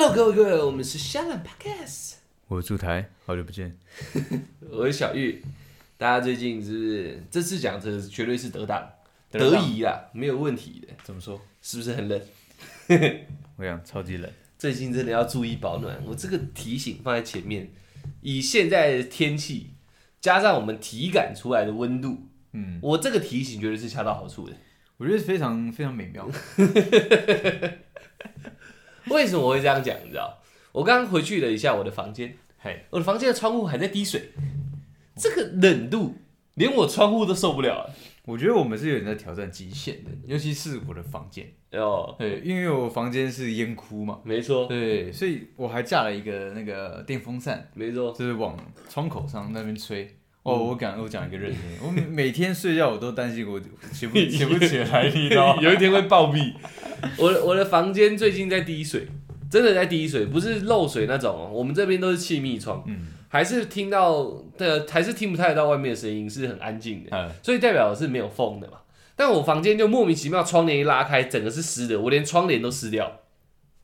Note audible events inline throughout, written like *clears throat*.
Hello，各位各位，我们是香兰 Podcast，我是驻台，好久不见。*laughs* 我是小玉。大家最近是不是这次讲这绝对是得当得当得宜啦，没有问题的，怎么说？是不是很冷？*laughs* 我想超级冷。最近真的要注意保暖，我这个提醒放在前面。以现在的天气，加上我们体感出来的温度，嗯，我这个提醒绝对是恰到好处的。我觉得非常非常美妙。*laughs* 为什么我会这样讲？你知道？我刚刚回去了一下我的房间，嘿，我的房间的窗户还在滴水，这个冷度连我窗户都受不了了。我觉得我们是有点在挑战极限的，尤其是我的房间。哦，对，因为我房间是烟窟嘛，没错，对，所以我还架了一个那个电风扇，没错，就是往窗口上那边吹。哦，我讲我讲一个认真的，我每每天睡觉我都担心我起不 *laughs* 起不起来，你知道吗？*laughs* 有一天会暴毙。*laughs* 我的我的房间最近在滴水，真的在滴水，不是漏水那种哦。我们这边都是气密窗，嗯，还是听到的，还是听不太到外面的声音，是很安静的，嗯所以代表是没有风的嘛。但我房间就莫名其妙，窗帘一拉开，整个是湿的，我连窗帘都湿掉。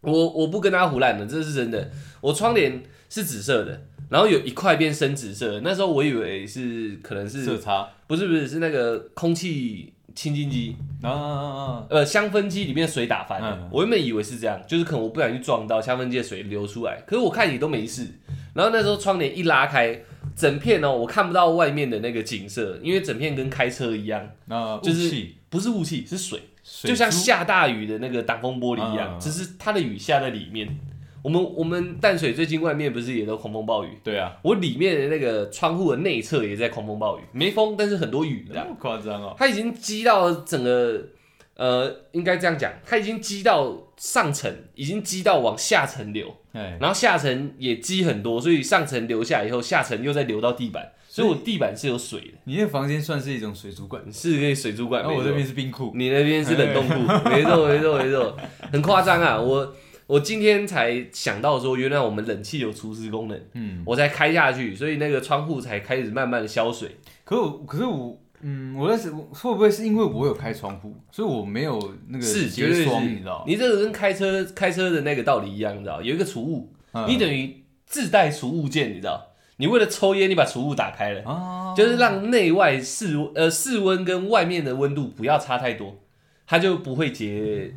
我我不跟大家胡乱的，这是真的。我窗帘是紫色的，然后有一块变深紫色，那时候我以为是可能是色差。不是不是是那个空气清净机，啊啊啊！呃，香氛机里面水打翻了，嗯。我原本以为是这样，就是可能我不小心撞到香氛机的水流出来，可是我看也都没事。然后那时候窗帘一拉开，整片哦，我看不到外面的那个景色，因为整片跟开车一样，那就是不是雾气，是水，水就像珠。下大雨的那个挡风玻璃一样，嗯只是它的雨下在里面。我们我们淡水最近外面不是也都狂风暴雨？对啊，我里面的那个窗户的内侧也在狂风暴雨，没风，但是很多雨这样那。么夸张哦。它已经积到整个，呃，应该这样讲，它已经积到上层，已经积到往下层流，哎，然后下层也积很多，所以上层流下以后，下层又再流到地板，所以我地板是有水的，你那房间算是一种水族馆，是可以水族馆。没错然后我这边是冰库。你那边是冷冻库，没错没错没错，很夸张啊！我我今天才想到说，原来我们冷气有除湿功能，嗯，我才开下去，所以那个窗户才开始慢慢的消水。可我可是我，嗯，我在想会不会是因为我有开窗户，所以我没有那个是，绝对是结霜，你知道？你这个跟开车开车的那个道理一样，你知道？有一个储物，嗯你等于自带储物键，你知道？你为了抽烟，你把储物打开了，哦，就是让内外室呃室温跟外面的温度不要差太多，它就不会结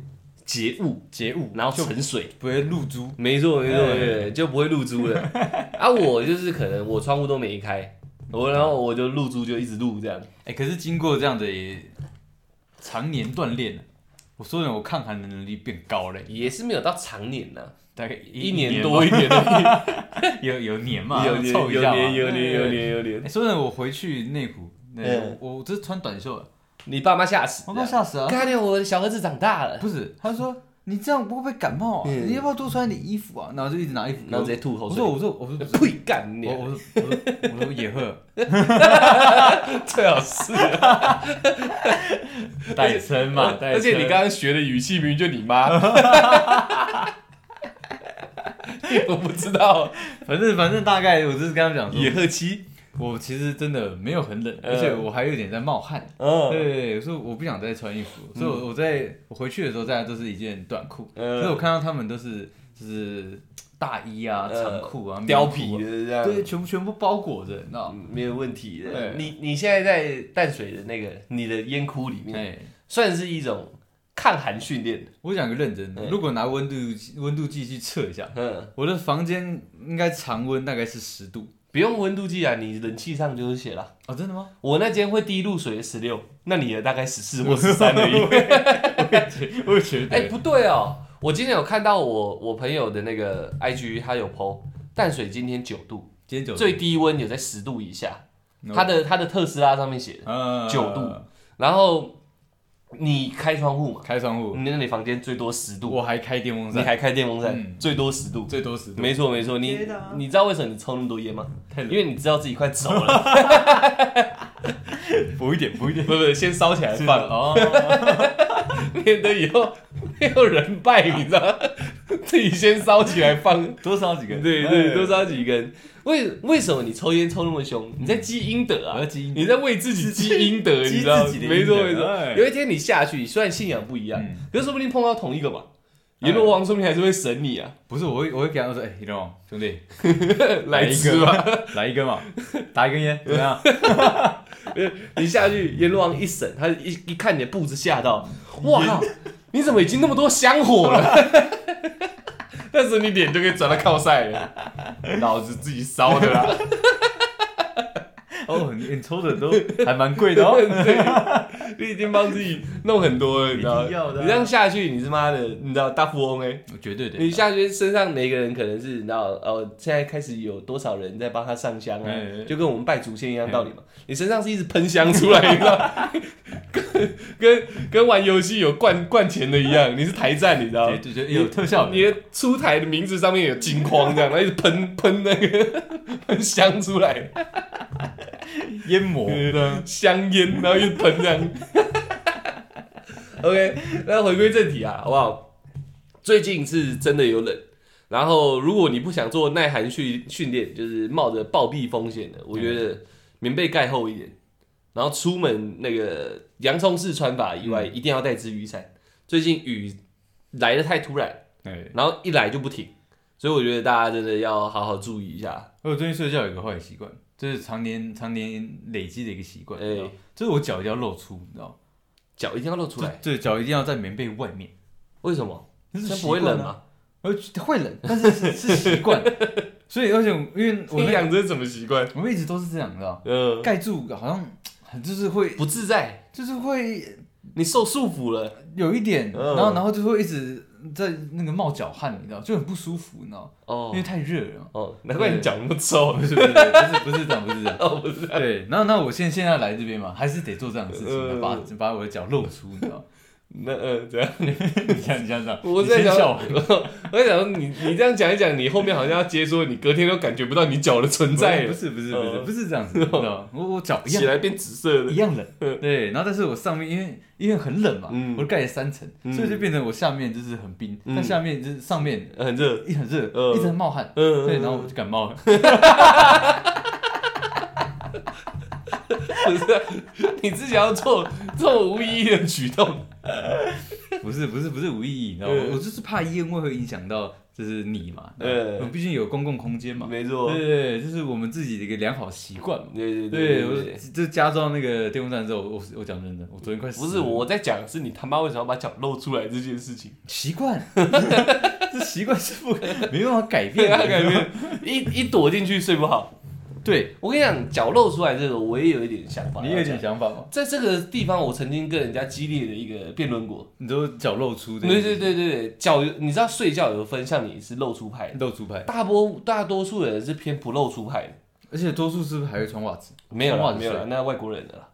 结雾，结雾，然后就沉水。不会露珠。没错没错，哎对，就不会露珠了。*laughs* 啊，我就是可能我窗户都没开，我然后我就露珠就一直露这样。哎、可是经过这样的也常年锻炼，我说呢，我抗寒的能力变高了，也是没有到常年呐、大概一年年多一点而 *laughs* 有有年嘛，有年有年有年有。年有年哎，。说真的，我回去内湖，我我这是穿短袖的，你爸妈吓死，我爸吓死了。看见我的小儿子长大了，不是，他说你这样会不会感冒啊？嗯。你要不要多穿点衣服啊？然后就一直拿衣服给我，然后直接吐口水。我说我说我说呸干你我！我说我说我说野鹤 *laughs* 最好是，*laughs* 代称嘛，代称而且你刚刚学的语气明明就你妈，*laughs* 我不知道？反正反正大概我就是跟他们讲说，野鹤七，我其实真的没有很冷，嗯而且我还有点在冒汗。嗯对，所以我不想再穿衣服，所以我我在我回去的时候，大家都是一件短裤，嗯所以我看到他们都是就是大衣啊、呃长裤啊、貂皮的这样，对，全部全部包裹着，你知道吗？嗯没有问题的。你你现在在淡水的那个你的烟窟里面，哎，算是一种抗寒训练。我讲个认真的，嗯如果拿温度温度计去测一下，嗯，我的房间应该常温大概是十度不用温度计啊，你冷气上就是写了。哦，真的吗？我那间会滴露水的十六，那你的大概十四或十三 *laughs* 而已。我觉得，哎、不对哦，我今天有看到我我朋友的那个 IG，他有 PO 淡水今天九度，今天九最低温有在十度以下，他的他的特斯拉上面写的，呃9度然后你开窗户嘛，开窗户，你那你房间最多十度，我还开电风扇，你还开电风扇，嗯。最多十度。最多十度，没错没错，你你知道为什么你抽那么多烟吗？因为你知道自己快走了，*laughs* *laughs* 补一点，补一点，不不，先烧起来放，哦，*laughs* 免得以后没有人拜，你知道吗？*laughs* 自己先烧起来放，多烧几根，对对，哎多烧几根。为为什么你抽烟抽那么凶？你在积阴德啊！积阴你在为自己积阴德，你知道没错没错哎。有一天你下去，虽然信仰不一样嗯，可是说不定碰到同一个嘛。阎罗王说不定还是会审你啊，不是，我会我会给他说，哎，阎罗王兄弟，来一个吧。来一根嘛，打一根烟，怎么样？你下去，阎罗王一审，他一一看你的步子，吓到，哇靠，你怎么已经那么多香火了？*laughs* 但是你脸就可以转到靠晒了，老子自己烧的啦。哦，你你抽的都还蛮贵的哦。*laughs* 对，你已经帮自己弄很多了，你知道你这样下去，你是妈的，你知道大富翁哎、绝对的，你下去身上每个人可能是你知道哦，现在开始有多少人在帮他上香啊？就跟我们拜祖先一样道理嘛。你身上是一直喷香出来，你知道，跟跟跟玩游戏有灌灌钱的一样，你是台战，你知道。对对对，有特效的，你的出台的名字上面有金框，这样，然后一直喷喷那个 *laughs* 喷香出来，烟膜的，香烟，然后又喷这样。*laughs* OK，那回归正题啊，好不好？最近是真的有冷，然后如果你不想做耐寒训训练，就是冒着暴毙风险的，我觉得棉被盖厚一点，然后出门那个洋葱式穿法以外，一定要带支雨伞。最近雨来的太突然，哎，然后一来就不停，所以我觉得大家真的要好好注意一下。我最近睡觉有一个坏习惯，这是常年常年累积的一个习惯，哎你知道就是我脚一定要露出，你知道吗？脚一定要露出来，对，脚一定要在棉被外面，为什么？这是这样不会冷吗？呃，会冷，但是是是习惯，*laughs* 所以而且因为我你那养这是什么习惯？我们一直都是这样，你知道，嗯，盖住好像很就是会不自在，就是会你受束缚了。有一点，嗯然后然后就会一直在那个冒脚汗，你知道，就很不舒服，你知道，哦因为太热了。哦，难怪你脚那么臭。不是不是不是不是这样，不是这样。*laughs* 哦，不是，对，然后那我现现在来这边嘛，还是得做这样的事嗯情，把把我的脚露出，你知道？那呃，怎 *laughs* 样？你这样，*laughs* 我在想，我 *laughs* 我在想说，你你这样讲一讲，你后面好像要接说，你隔天都感觉不到你脚的存在了，不是不是不是嗯不是这样子？我我脚起来变紫色的。一。样冷，对，然后但是我上面因为因为很冷嘛嗯，我盖了三层，嗯。所以就变成我下面就是很冰，嗯。但下面就是上面很热，一很热，嗯。一直在冒汗，嗯，对，然后我就感冒了。不是你自己要做这种无意义的举动，*laughs* 不是不是不是无意义，你知道吗？嗯我就是怕烟味会影响到就是你嘛，嗯我们毕竟有公共空间嘛，没错，对对，对这是我们自己的一个良好习惯嘛。对对对。就加装那个电风扇之后，我我讲真的，我昨天快死了不是我在讲，是你他妈为什么要把脚露出来这件事情？习惯，*laughs* 这习惯是不没办法改变对啊，的，感觉一一躲进去睡不好。对我跟你讲，脚露出来这个，我也有一点想法。你有点想法吗？在这个地方，我曾经跟人家激烈的一个辩论过。你都脚露出，对对对对对，脚有你知道睡觉有分，像你是露出派，露出派，大多大多数人是偏不露出派的。而且多数是不是还会穿袜子？没有了没有了，那外国人的啦。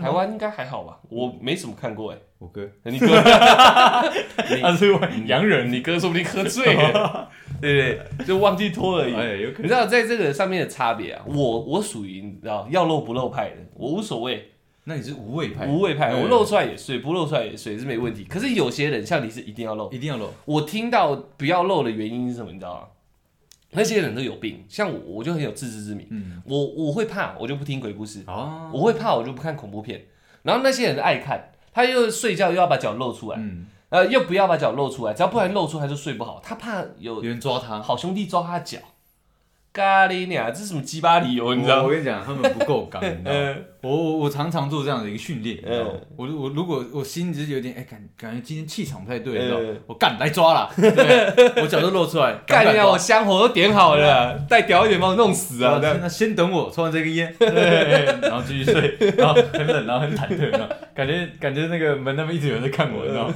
台湾应该还好吧？我没什么看过哎。我哥，你哥，*laughs* 他是洋人，你哥说不定喝醉了，*laughs* 对不对？就忘记脱而已。哎，有可能你知道在这个上面的差别啊？我我属于你知道要露不露派的，我无所谓，那你是无畏派，无畏派，哎我露出来也睡，不露出来也睡是没问题。可是有些人像你是一定要露，一定要露，我听到不要露的原因是什么？你知道吗？那些人都有病，像我，我就很有自知之明。嗯，我我会怕，我就不听鬼故事；哦，我会怕，我就不看恐怖片。然后那些人爱看，他又睡觉又要把脚露出来，嗯，呃，又不要把脚露出来，只要不然露出来就睡不好。他怕有有人抓他，好兄弟抓他脚，咖喱鸟，这是什么鸡巴理由？你知道吗？我跟你讲，他们不够刚，*laughs* 你知道吗？呃，我我我常常做这样的一个训练，你知道吗嗯？我我如果我心就是有点哎感感觉今天气场不太对，你知道？我干来抓啦，*laughs* 对，我脚都露出来，干你啊！赶快抓我香火都点好了，再屌一点把我弄死啊！那先等我抽完这根烟，*laughs* 对，然后继续睡，然后很冷，然后很忐忑，你知道吗感觉感觉那个门那边一直有人在看我，你知道吗？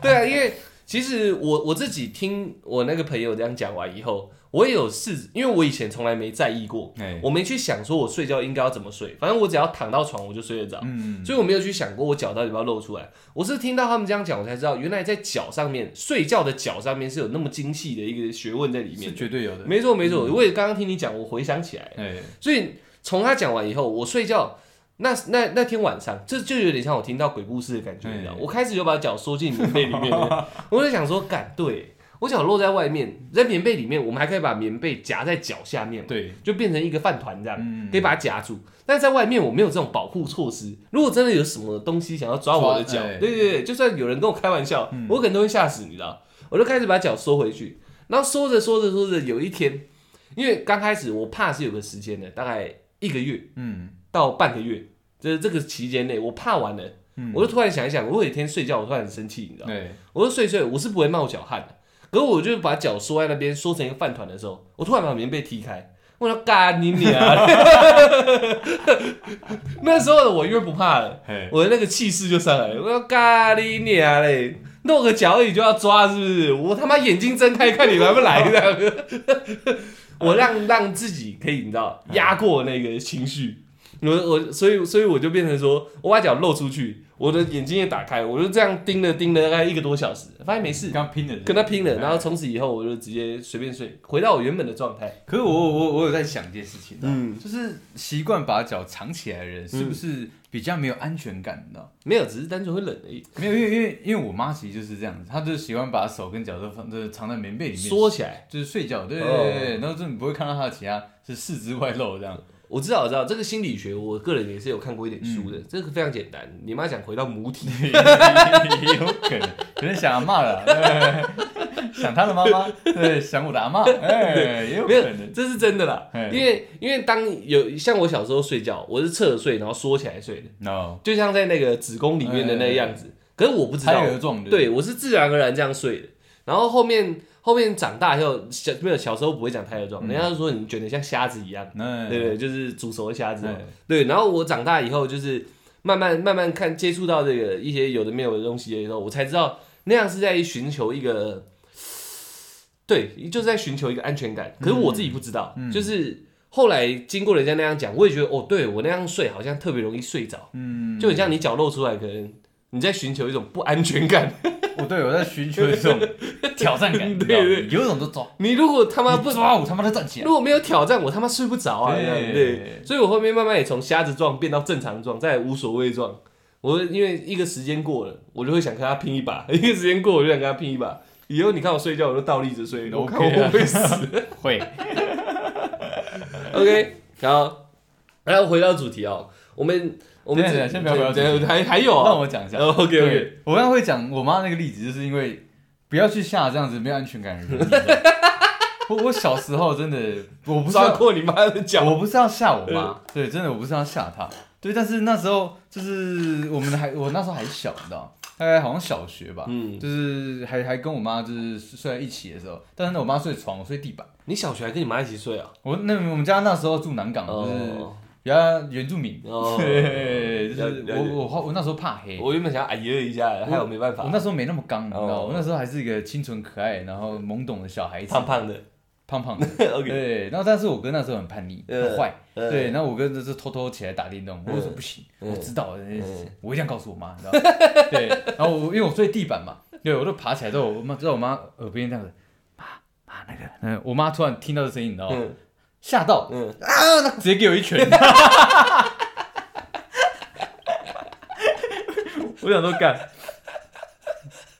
对啊，因为其实我我自己听我那个朋友这样讲完以后，我也有试，因为我以前从来没在意过，哎，我没去想说我睡觉应该要怎么睡，反正我只要躺到床我就睡得着。嗯，所以我没有去想过我脚到底要不要露出来。我是听到他们这样讲，我才知道原来在脚上面睡觉的脚上面是有那么精细的一个学问在里面是。绝对有的，没错没错，我也刚刚听你讲，我回想起来，哎，所以从他讲完以后，我睡觉。那那那天晚上，这就有点像我听到鬼故事的感觉，你知道？我开始就把脚缩进棉被里面了，*laughs* 我就想说，敢对。我脚落在外面，在棉被里面，我们还可以把棉被夹在脚下面，对，就变成一个饭团这样，嗯。可以把它夹住。但是在外面我没有这种保护措施，如果真的有什么东西想要抓我的脚对对对，就算有人跟我开玩笑，嗯。我可能都会吓死，你知道？我就开始把脚缩回去，然后缩着缩着缩着，有一天，因为刚开始我怕是有个时间的，大概一个月嗯。到半个月，就是这个期间内，我怕完了，嗯，我就突然想一想，我有一天睡觉，我突然很生气，你知道？对，我就睡睡，我是不会冒脚汗的。可是我就把脚缩在那边，缩成一个饭团的时候，我突然把棉被踢开，我说干你娘！*laughs* 那时候的我因为不怕了，我的那个气势就上来了。我说干你娘嘞，露个脚而已就要抓是不是？我他妈眼睛睁开看你来不来这样。*laughs* 我让让自己可以你知道压过那个情绪，我我所以所以我就变成说我把脚露出去，我的眼睛也打开，我就这样盯了盯了大概一个多小时，发现没事，刚拼了，跟他拼了，然后从此以后我就直接随便睡，回到我原本的状态。可是我我我有在想一件事情，嗯，就是习惯把脚藏起来的人，是不是比较没有安全感？你知道？没有，只是单纯会冷而已，没有，因为因为因为我妈其实就是这样子，她就喜欢把手跟脚都放，就是藏在棉被里面，缩起来。就是睡觉，对对对，然后就你不会看到她的其他是四肢外露这样。我知道，我知道这个心理学，我个人也是有看过一点书的。这个非常简单，你妈想回到母体，*laughs* 有可能，可能想阿妈了，对 *laughs* 想他的妈妈，对，想我的阿妈，哎，也有可能。这是真的啦。因为因为当有像我小时候睡觉，我是侧睡，然后缩起来睡的，no，就像在那个子宫里面的那个样子。可是我不知道对我是自然而然这样睡的。然后后面后面长大以后，小没有小时候不会讲胎儿状，人家就说你卷得像瞎子一样。那对对，就是煮熟的虾子嘛。对对，然后我长大以后，就是慢慢慢慢看接触到这个一些有的没有的东西的时候，我才知道那样是在寻求一个，对，就是在寻求一个安全感。可是我自己不知道，嗯就是后来经过人家那样讲，我也觉得哦，对我那样睡好像特别容易睡着，嗯，就很像你脚露出来，可能你在寻求一种不安全感。*laughs* 我对我在寻求这种挑战感，*laughs* 你知道吗对对有一种就抓，你如果他妈不不抓我他妈的站起来如。果没有挑战，我他妈睡不着啊！对这样对，所以我后面慢慢也从瞎子状变到正常状，再来无所谓状。我因为一个时间过了，我就会想跟他拼一把；*laughs* 一个时间过，我就想跟他拼一把。以后你看我睡觉，我就倒立着睡，我 OK 看我会死。会，OK，好，然后回到主题哦，我们我们先不要回到主题对对还还有让啊我讲一下。，OK OK，我刚刚会讲我妈那个例子，就是因为不要去吓这样子没有安全感的人。我 *laughs* 我小时候真的，我不是过你妈的脚，我不是要吓我妈，对，真的我不是要吓她，对，但是那时候就是我们还我那时候还小，你知道，大概好像小学吧，嗯，就是还还跟我妈就是睡在一起的时候，但是呢我妈睡床，我睡地板。你小学还跟你妈一起睡啊？我那我们家那时候住南港，就是哦比较原住民，哦，*laughs* 对，就是我我我那时候怕黑，我原本想要哎呀一下，还有没办法。我，那时候没那么刚，你知道，哦我那时候还是一个清纯可爱，然后懵懂的小孩子，胖胖的。胖胖的。*laughs* OK，对，然后但是我哥那时候很叛逆，呃很坏，呃对，然后我哥就是偷偷起来打电动，我就说不行，我知道，我一定要告诉我妈，你知道吗？对，然后我因为我睡地板嘛，对，我就爬起来之后，我妈在我妈耳边这样子，妈妈那个，嗯，我妈突然听到这声音，你知道吗？嗯吓到嗯，啊，直接给我一拳。*laughs* 我想说干，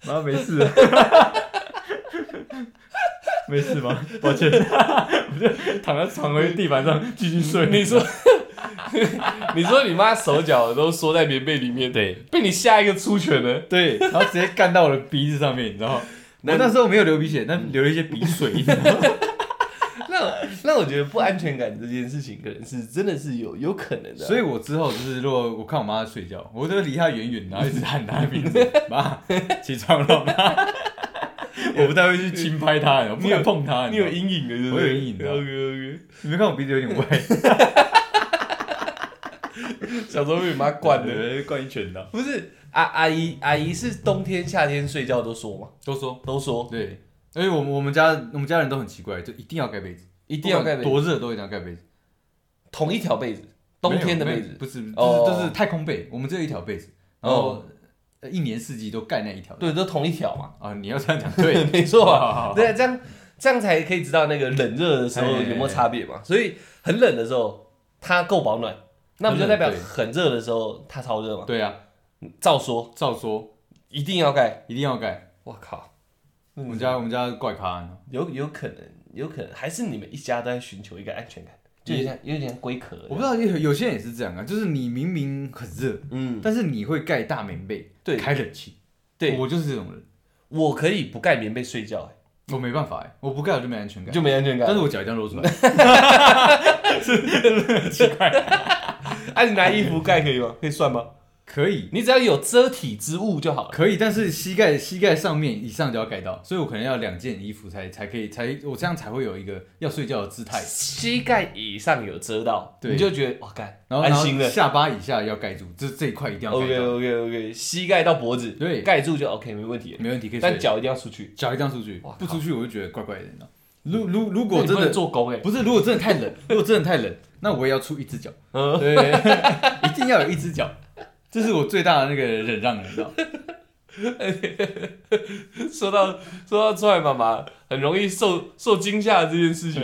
妈没事了，*laughs* 没事吗？抱歉，我 *laughs* 就躺在床位地板上继续睡。你说，你说你妈手脚都缩在棉被里面，对被你吓一个出拳了。对，然后直接干到我的鼻子上面，你知道吗？那我那时候没有流鼻血，但流了一些鼻水，你知道吗？那那我觉得不安全感这件事情，可能是真的是有有可能的啊。所以我之后就是，如果我看我妈在睡觉，我就会离她远远，然后一直喊她的名字，*laughs* 妈，起床了，妈。*laughs* 我不太会去轻拍她，我不敢碰她。你有阴影的，我有阴影的 OK OK，你没看我鼻子有点歪，*laughs* 小时候被你妈惯的。对，灌一拳的。不是阿阿姨阿姨是冬天夏天睡觉都说吗？都说都说对，而且我们我们家我们家人都很奇怪，就一定要盖被子，一定要盖被子，多热都一定要盖被子。同一条被子，冬天的被子。不是，就是哦都是太空被，我们只有一条被子，然后呃一年四季都盖那一条。对，都同一条嘛。啊，你要这样讲对，*laughs* 没错对啊，这样这样才可以知道那个冷热的时候有没有差别嘛。所以很冷的时候它够保暖，那不就代表很热的时候它超热嘛？对啊，照说照说一定要盖。一定要盖。我靠，我们家我们家怪咖，有有可能，有可能还是你们一家都在寻求一个安全感，就有点有点龟壳。我不知道有有些人也是这样啊，就是你明明很热，嗯，但是你会盖大棉被，对。开冷气，对。我就是这种人，我可以不盖棉被睡觉、欸我没办法哎，我不盖我就没安全感，就没安全感。但是我脚一定要露出来，*laughs* *laughs* 奇怪。哎、*laughs* 你拿衣服盖可以吗？可以算吗？可以。你只要有遮体之物就好了。可以，但是膝盖膝盖上面以上就要盖到，所以我可能要两件衣服才才可以才我这样才会有一个要睡觉的姿态，膝盖以上有遮到，对。你就觉得哇干，然后安心了。下巴以下要盖住，这这一块一定要盖 OK，OK OK，膝盖到脖子，对。盖住就 OK，没问题。没问题，可以但脚一定要出去。脚一定要出去哇，不出去我就觉得怪怪的。如如如果真的做工哎，不是，如果真的太冷，如果真的太冷，那我也要出一只脚，嗯，对，*laughs* 一定要有一只脚，这是我最大的那个忍让了，你知道。*laughs* 说到说到出来妈妈很容易受受惊吓这件事情，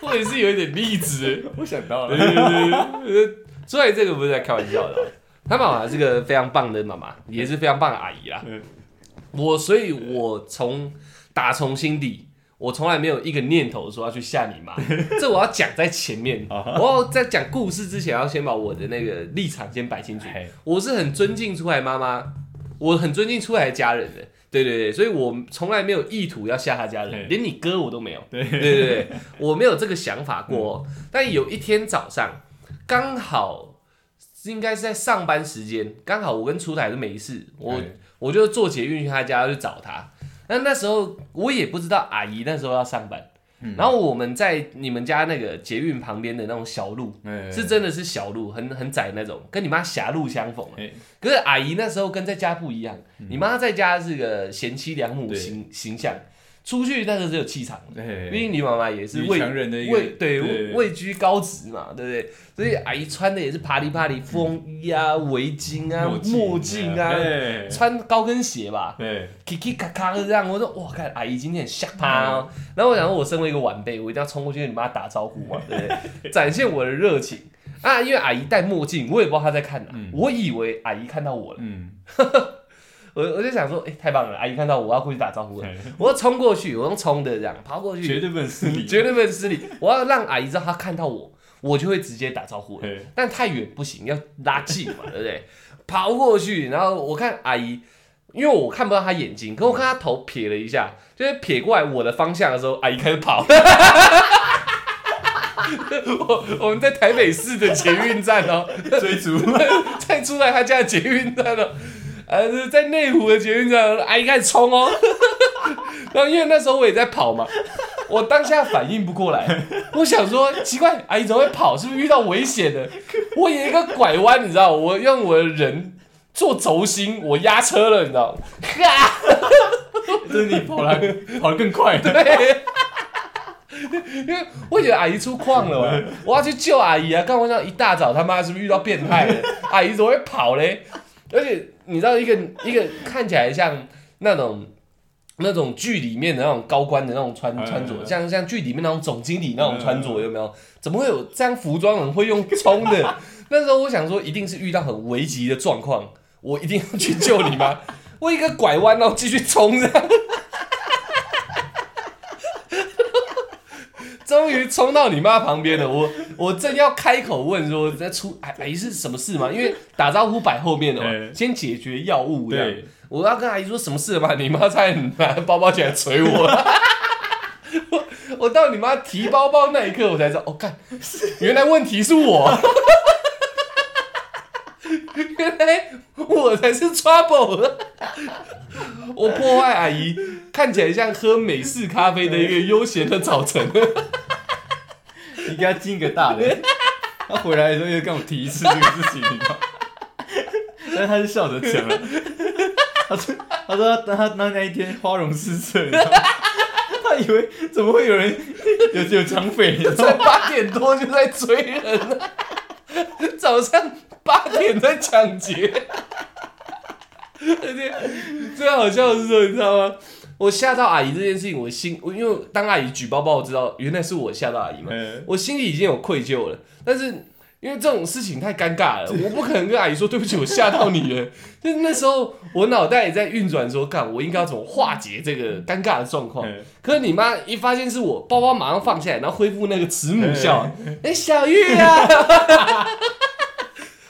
我也是有一点例子。*laughs* 我想到了，对对对，出来这个不是在开玩笑的哦，他妈妈是个非常棒的妈妈，也是非常棒的阿姨啦。嗯我所以，我从打从心底，我从来没有一个念头说要去吓你妈，*laughs* 这我要讲在前面。我要在讲故事之前，要先把我的那个立场先摆清楚。我是很尊敬出来妈妈，我很尊敬出来的家人的。对对对，所以我从来没有意图要吓他家人，对连你哥我都没有。对对对对，我没有这个想法过哦。但有一天早上，刚好应该是在上班时间，刚好我跟出台都没事，我我就坐捷运去他家去找他。那那时候我也不知道阿姨那时候要上班，嗯。然后我们在你们家那个捷运旁边的那种小路，哎是真的是小路，很很窄那种，跟你妈狭路相逢。啊。哎。可是阿姨那时候跟在家不一样，你妈在家是个贤妻良母形形象，出去但是只有气场的。哎毕竟你妈妈也是女位位对位居高职嘛，对不对？所以阿姨穿的也是啪里啪里风衣啊、围巾啊、墨镜啊，哎穿高跟鞋吧，对，Kiki 咔咔的这样。我说哇，看阿姨今天很吓趴哦。然后我想说，我身为一个晚辈，我一定要冲过去跟你妈打招呼嘛，对不对？*laughs* 展现我的热情啊！因为阿姨戴墨镜，我也不知道她在看哪，我以为阿姨看到我了，嗯，*laughs* 我我就想说，哎、太棒了，阿姨看到我，我要过去打招呼了，我要冲过去，我用冲的这样爬过去，绝对不能失礼，*laughs* 绝对不能失礼。我要让阿姨知道她看到我，我就会直接打招呼了。但太远不行，要拉近嘛，对不对？*laughs* 跑过去，然后我看阿姨，因为我看不到她眼睛，可我看她头撇了一下，就是撇过来我的方向的时候，阿姨开始跑。*laughs* 我我们在台北市的捷运站哦，追逐，再出来他家的捷运站哦，呃，在内湖的捷运站，阿姨开始冲哦。*laughs* 然后因为那时候我也在跑嘛，我当下反应不过来，我想说奇怪，阿姨怎么会跑？是不是遇到危险了？我有一个拐弯，你知道，我用我的人做轴心，我压车了，你知道吗？哈，就是你跑来跑得更快，*laughs* 对。因为我觉得阿姨出矿了嘛，我要去救阿姨啊！刚我想一大早他妈是不是遇到变态了？阿姨怎么会跑嘞？而且你知道一个一个看起来像那种那种剧里面的那种高官的那种穿嗯穿着，嗯像像剧里面那种总经理那种穿着，有没有？怎么会有这样服装人会用冲的？*laughs* 那时候我想说，一定是遇到很危急的状况，我一定要去救你吗！*laughs* 我一个拐弯，然后继续冲这 *laughs* 终于冲到你妈旁边了，我我正要开口问说在出阿阿姨是什么事嘛？因为打招呼摆后面的嘛，先解决药物这样对。我要跟阿姨说什么事了嘛？*laughs* 你妈差点拿包包起来捶我。*laughs* 我我到你妈提包包那一刻，我才知道，哦，看，原来问题是我，*laughs* 原来我才是 trouble。我破坏阿姨看起来像喝美式咖啡的一个悠闲的早晨。你给他进一个大的，他回来的时候又跟我提一次这个事情，你知道吗？但是他是笑着讲了，他说他说他他那那一天花容失色，你知道吗？他以为怎么会有人有有抢匪，你知道才吗？八点多就在追人了，*laughs* 早上八点在抢劫，*laughs* 而且最好笑的是说，你知道吗？我吓到阿姨这件事情，我心我因为当阿姨举包包，我知道原来是我吓到阿姨嘛，嗯。我心里已经有愧疚了，但是因为这种事情太尴尬了，*laughs* 我不可能跟阿姨说对不起，我吓到你了。*laughs* 就是那时候我脑袋也在运转，说看我应该要怎么化解这个尴尬的状况。嗯可是你妈一发现是我，包包马上放下来，然后恢复那个慈母笑，哎、小玉啊，*laughs*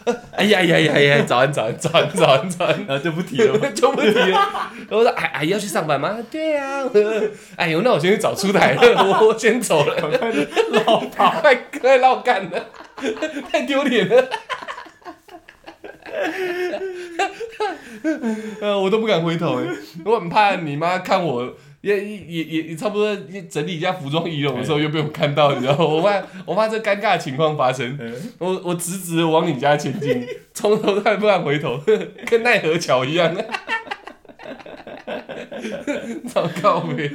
*laughs* 哎呀呀呀呀，早安早安早安早安早安。*laughs* 啊，就不提了。*laughs* 就不提了。然后我说：“哎，阿姨要去上班吗？”对呀、哎呦，那我先去找出台了，我我先走了。老跑，快快绕干了，太丢脸了。呃，我都不敢回头哎，我很怕你妈看我。也也也也差不多整理一下服装仪容的时候，又被我看到，你知道吗？我怕我怕这尴尬的情况发生，我我直直的往你家前进，从头到尾不敢回头，跟奈何桥一样。*laughs* 糟糕呗！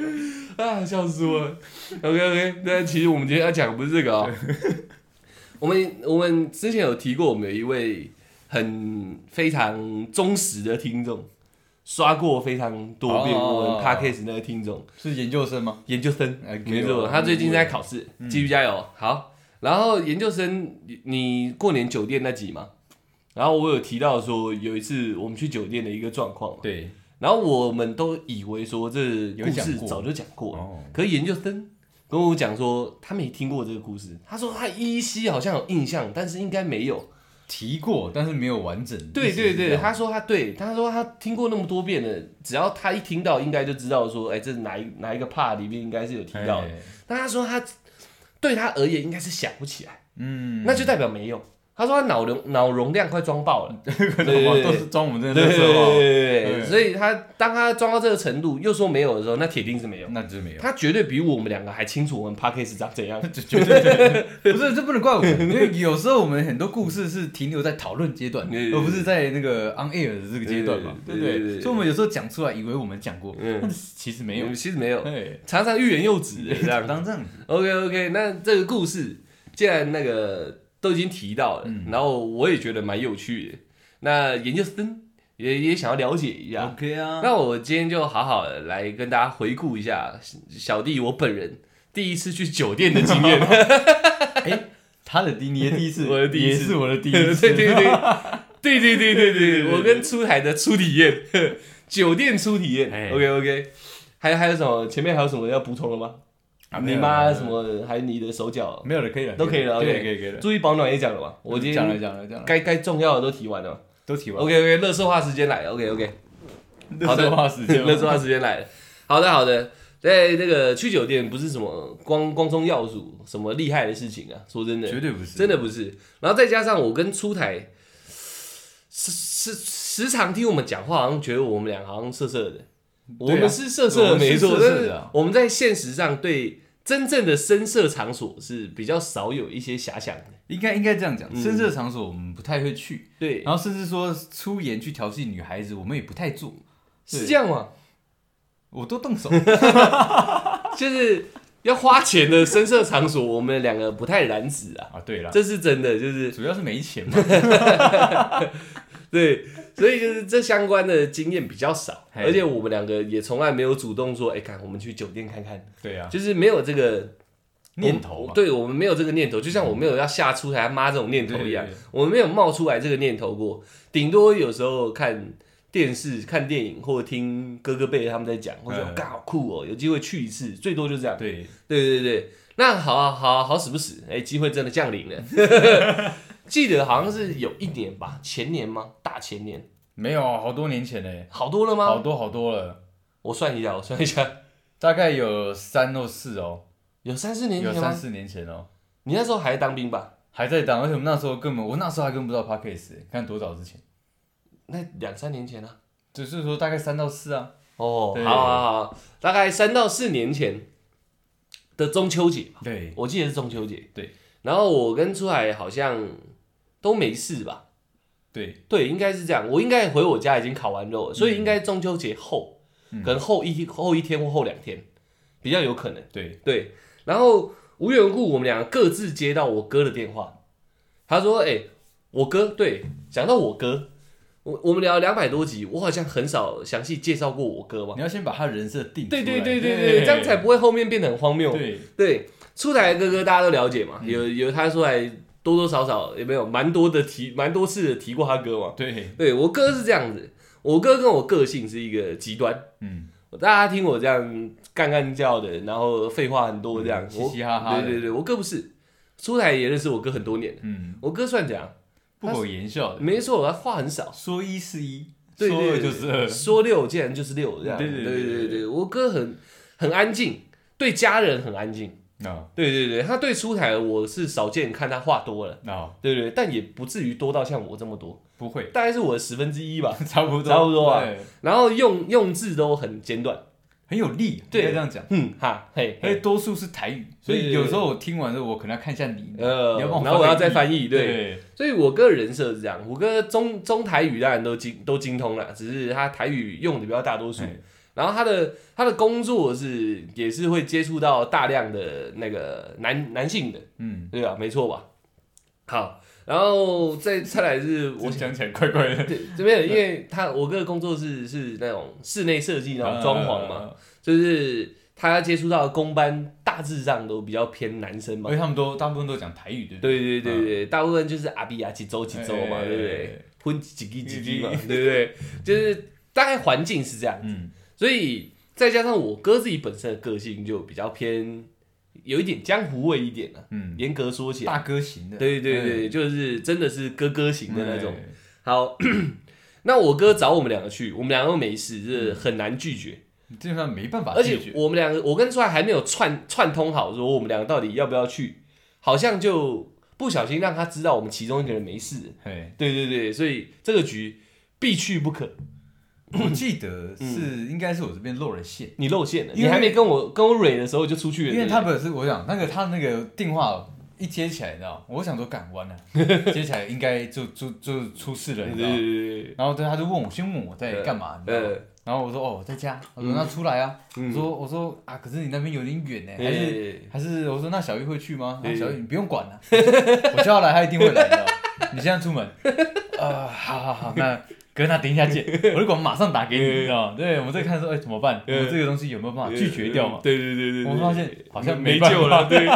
啊，笑死我了。OK OK，那其实我们今天要讲的不是这个啊、我们我们之前有提过，我们有一位很非常忠实的听众，刷过非常多遍哦我们 Podcast 那个听众，是研究生吗？研究生，哎没错，他最近在考试，继续加油。好，然后研究生，你你过年酒店那集嘛，然后我有提到说有一次我们去酒店的一个状况嘛，对，然后我们都以为说这故事早就讲过可是研究生跟我讲说他没听过这个故事，他说他依稀好像有印象，但是应该没有。提过，但是没有完整。对对对，他说他对，他说他听过那么多遍了，只要他一听到，应该就知道说，哎，这是哪一哪一个 part 里面应该是有提到的。哎但他说他对他而言应该是想不起来，嗯，那就代表没有。他说他脑容脑容量快装爆了，*laughs* 对对对都是装我们这个，对对对，所以他当他装到这个程度，又说没有的时候，那铁定是没有。那就是没有。他绝对比我们两个还清楚我们 p a c k a g e 长怎样。这绝对，不是这不能怪我们，因为有时候我们很多故事是停留在讨论阶段，而不是在那个 on air 的这个阶段嘛，对对不对？所以我们有时候讲出来，以为我们讲过，但是其实没有。其实没有，常常欲言又止这样。当这样子，OK OK，那这个故事既然那个都已经提到了，嗯。然后我也觉得蛮有趣的，那研究生也也想要了解一下。OK 啊，那我今天就好好的来跟大家回顾一下小弟我本人第一次去酒店的经验。*laughs* *laughs* 哎，他的第你的第一次，我的第一次。我的第一次，对对对对。对对对对对，我跟出台的初体验，*laughs* 酒店初体验。哎。OK OK，还有还有什么？前面还有什么要补充的吗？你妈什么？还有你的手脚，没有了，可以了，都可以了可以 OK，可以可以了。注意保暖也讲了嘛？我今天讲了讲了讲了，该该重要的都提完了嘛。都提完。OK OK，乐色化时间来了。OK OK，好的乐色话时间，*laughs* 乐色化时间来了。好的好的，在这个去酒店不是什么光光宗耀祖什么厉害的事情啊，说真的，绝对不是，真的不是。然后再加上我跟出台时时时常听我们讲话，好像觉得我们俩好像色色的。我们是色色的没错，但是我们在现实上对真正的深色场所是比较少有一些遐想的。应该应该这样讲，嗯。深色场所我们不太会去，对，然后甚至说出言去调戏女孩子，我们也不太做，是这样吗？我都动手。*laughs* 就是要花钱的深色场所，我们两个不太染指啊，啊，对了，这是真的，就是主要是没钱嘛。*laughs* 对，所以就是这相关的经验比较少，而且我们两个也从来没有主动说，哎、看我们去酒店看看，对啊，就是没有这个念头嘛。对我们没有这个念头，就像我没有要下出台妈这种念头一样我们没有冒出来这个念头过，顶多有时候看。电视、看电影，或者听哥哥辈他们在讲，或者嗯干好酷哦，有机会去一次，最多就这样。对，对对对，那好啊好啊好死不死，哎，机会真的降临了。*laughs* 记得好像是有一年吧，前年吗？大前年，没有好多年前嘞，好多了吗？好多好多了，我算一下，我算一下，大概有三或四哦，有三四年前？有三四年前哦，你那时候还当兵吧？还在当，而且我们那时候根本，我那时候还根本不知道欸看多早之前，那两三年前啊。只是说大概三到四啊。哦，对好好好，大概三到四年前的中秋节吧，对，我记得是中秋节。对，然后我跟出海好像都没事吧？对，对，应该是这样。我应该回我家已经烤完肉了，所以应该中秋节后，嗯可能后一后一天或后两天比较有可能。对，对，然后无缘无故我们两个各自接到我哥的电话，他说：“哎、我哥对，讲到我哥，我我们聊两百多集，我好像很少详细介绍过我哥嘛。你要先把他人设定。对对对对对，这样才不会后面变得很荒谬。对，对，出台的哥哥大家都了解嘛，嗯有有他出来多多少少也没有蛮多的提，蛮多次的提过他哥嘛。对，对我哥是这样子，我哥跟我个性是一个极端。嗯，大家听我这样干干叫的，然后废话很多这样，嗯嘻嘻哈哈对对对，我哥不是，出台也认识我哥很多年，嗯，我哥算怎样？不苟言笑的，没错，他话很少，说一是一，对说二就是二，说六竟然就是六这样。对对对对，我哥很很安静，对家人很安静。啊。对对对，他对出台我是少见看他话多了，啊，对对，但也不至于多到像我这么多，不会，大概是我的十分之一吧。*laughs* 差不多，差不多啊，然后用用字都很简短，很有力，对。这样讲。嗯哈嘿嘿，多数是台语，所以有时候我听完之后，我可能要看一下你，呃，然后我要再翻翻译，对，对，所以我哥人设是这样，我哥中中台语当然都精都精通了，只是他台语用的比较大多数。哎然后他的他的工作是也是会接触到大量的那个男男性的，嗯，对吧？没错吧？好，然后再再来是我我讲起来怪怪的，对这边，因为他我哥的工作是是那种室内设计那种装潢嘛，嘛，就是他接触到的工班大致上都比较偏男生嘛因为他们都大部分都讲台语，对不对？对对对对，大部分就是阿比亚几周几周嘛，哎对不对？？混几几几几嘛几，对不对？就是大概环境是这样，嗯，所以再加上我哥自己本身的个性就比较偏有一点江湖味一点啊。嗯，严格说起来，大哥型的，对对对，就是真的是哥哥型的那种。哎，好，*coughs* 那我哥找我们两个去，我们两个都没事，就是很难拒绝。基本上没办法而且，我们两个，我跟出来还没有串串通好，说我们两个到底要不要去，好像就不小心让他知道我们其中一个人没事。哎，对对对，所以这个局必去不可。我记得是应该是我这边漏了线，你露馅了，因为你还没跟我跟我蕊的时候就出去了，因为对不对他本是我想那个他那个电话一接起来，你知道，我想说赶完了，接起来应该就就就出事了，你知道。然后对他就问我，先问我在干嘛，你知道吗？呃，然后我说哦我在家，我说那出来啊，嗯。我说我说啊，可是你那边有点远呢，还是对。还是我说那小玉会去吗？小玉你不用管了，*laughs* 我叫他来，他一定会来，你知道吗？你现在出门，*laughs* 呃，好好好，那哥那等一下见，*laughs* 我就管马上打给你，你知道吗？对，我们在看说，哎怎么办？我们这个东西有没有办法拒绝掉嘛？对对对对对，我发现好像没救了，对。*laughs*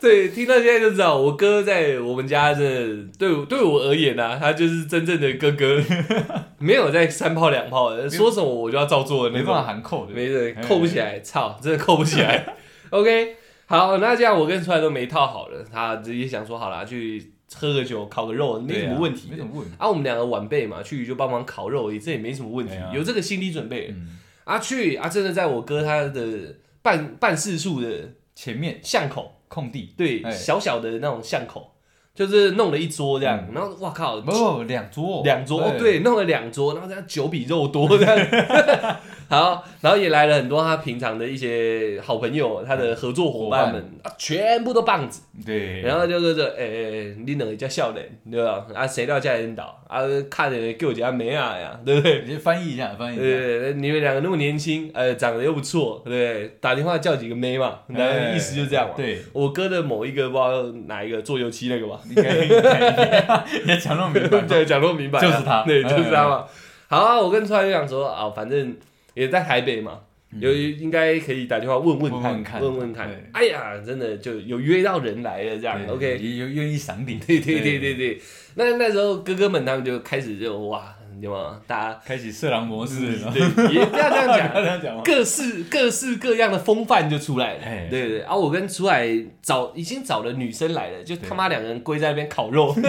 对，听到现在就知道，我哥在我们家真的对我对我而言啊，他就是真正的哥哥，*laughs* 没有在三炮两炮的，说什么我就要照做的那没办法种，含扣的，没得哎扣不起来，操，真的扣不起来。OK，好，那这样我跟出来都没套好了，他直接想说好了，去喝个酒，烤个肉，没什么问题。的。没什么问题。啊，我们两个晚辈嘛，去就帮忙烤肉，也这也没什么问题啊，有这个心理准备。嗯，啊，去啊，真的在我哥他的办办事处的前面巷口，空地，对，哎。小小的那种巷口，就是弄了一桌这样，然后哇靠，不不两桌，两桌，哦对，弄了两桌，然后这样酒比肉多这样。*laughs* 好，然后也来了很多他平常的一些好朋友，他的合作伙伴们啊，全部都棒子。对，然后就是说，诶、诶，你两个叫笑脸，对吧？啊，谁料叫领导啊？看着给我家没啊呀，对不对？你先翻译一下，翻译一下，对，你们两个那么年轻，呃，长得又不错，对不对？打电话叫几个妹嘛，那哎意思就是这样嘛。对，我哥的某一个不知道哪一个做油漆那个吧，应该应该也讲那么明白，对，讲那么明白啊，就是他对，哎就是他嘛。好啊，我跟川就想说啊，反正也在台北嘛，有应该可以打电话问问看，问问看问问看。哎呀，真的就有约到人来了，这样 OK。也有愿意赏脸，*laughs* 对对对对对，那那时候哥哥们他们就开始就哇，对吗？大家开启色狼模式，对 *laughs* 也不要这样讲，这样讲吗？各式各式各样的风范就出来了。哎对对对，啊，我跟出来找已经找了女生来了，就他妈两个人跪在那边烤肉。*laughs*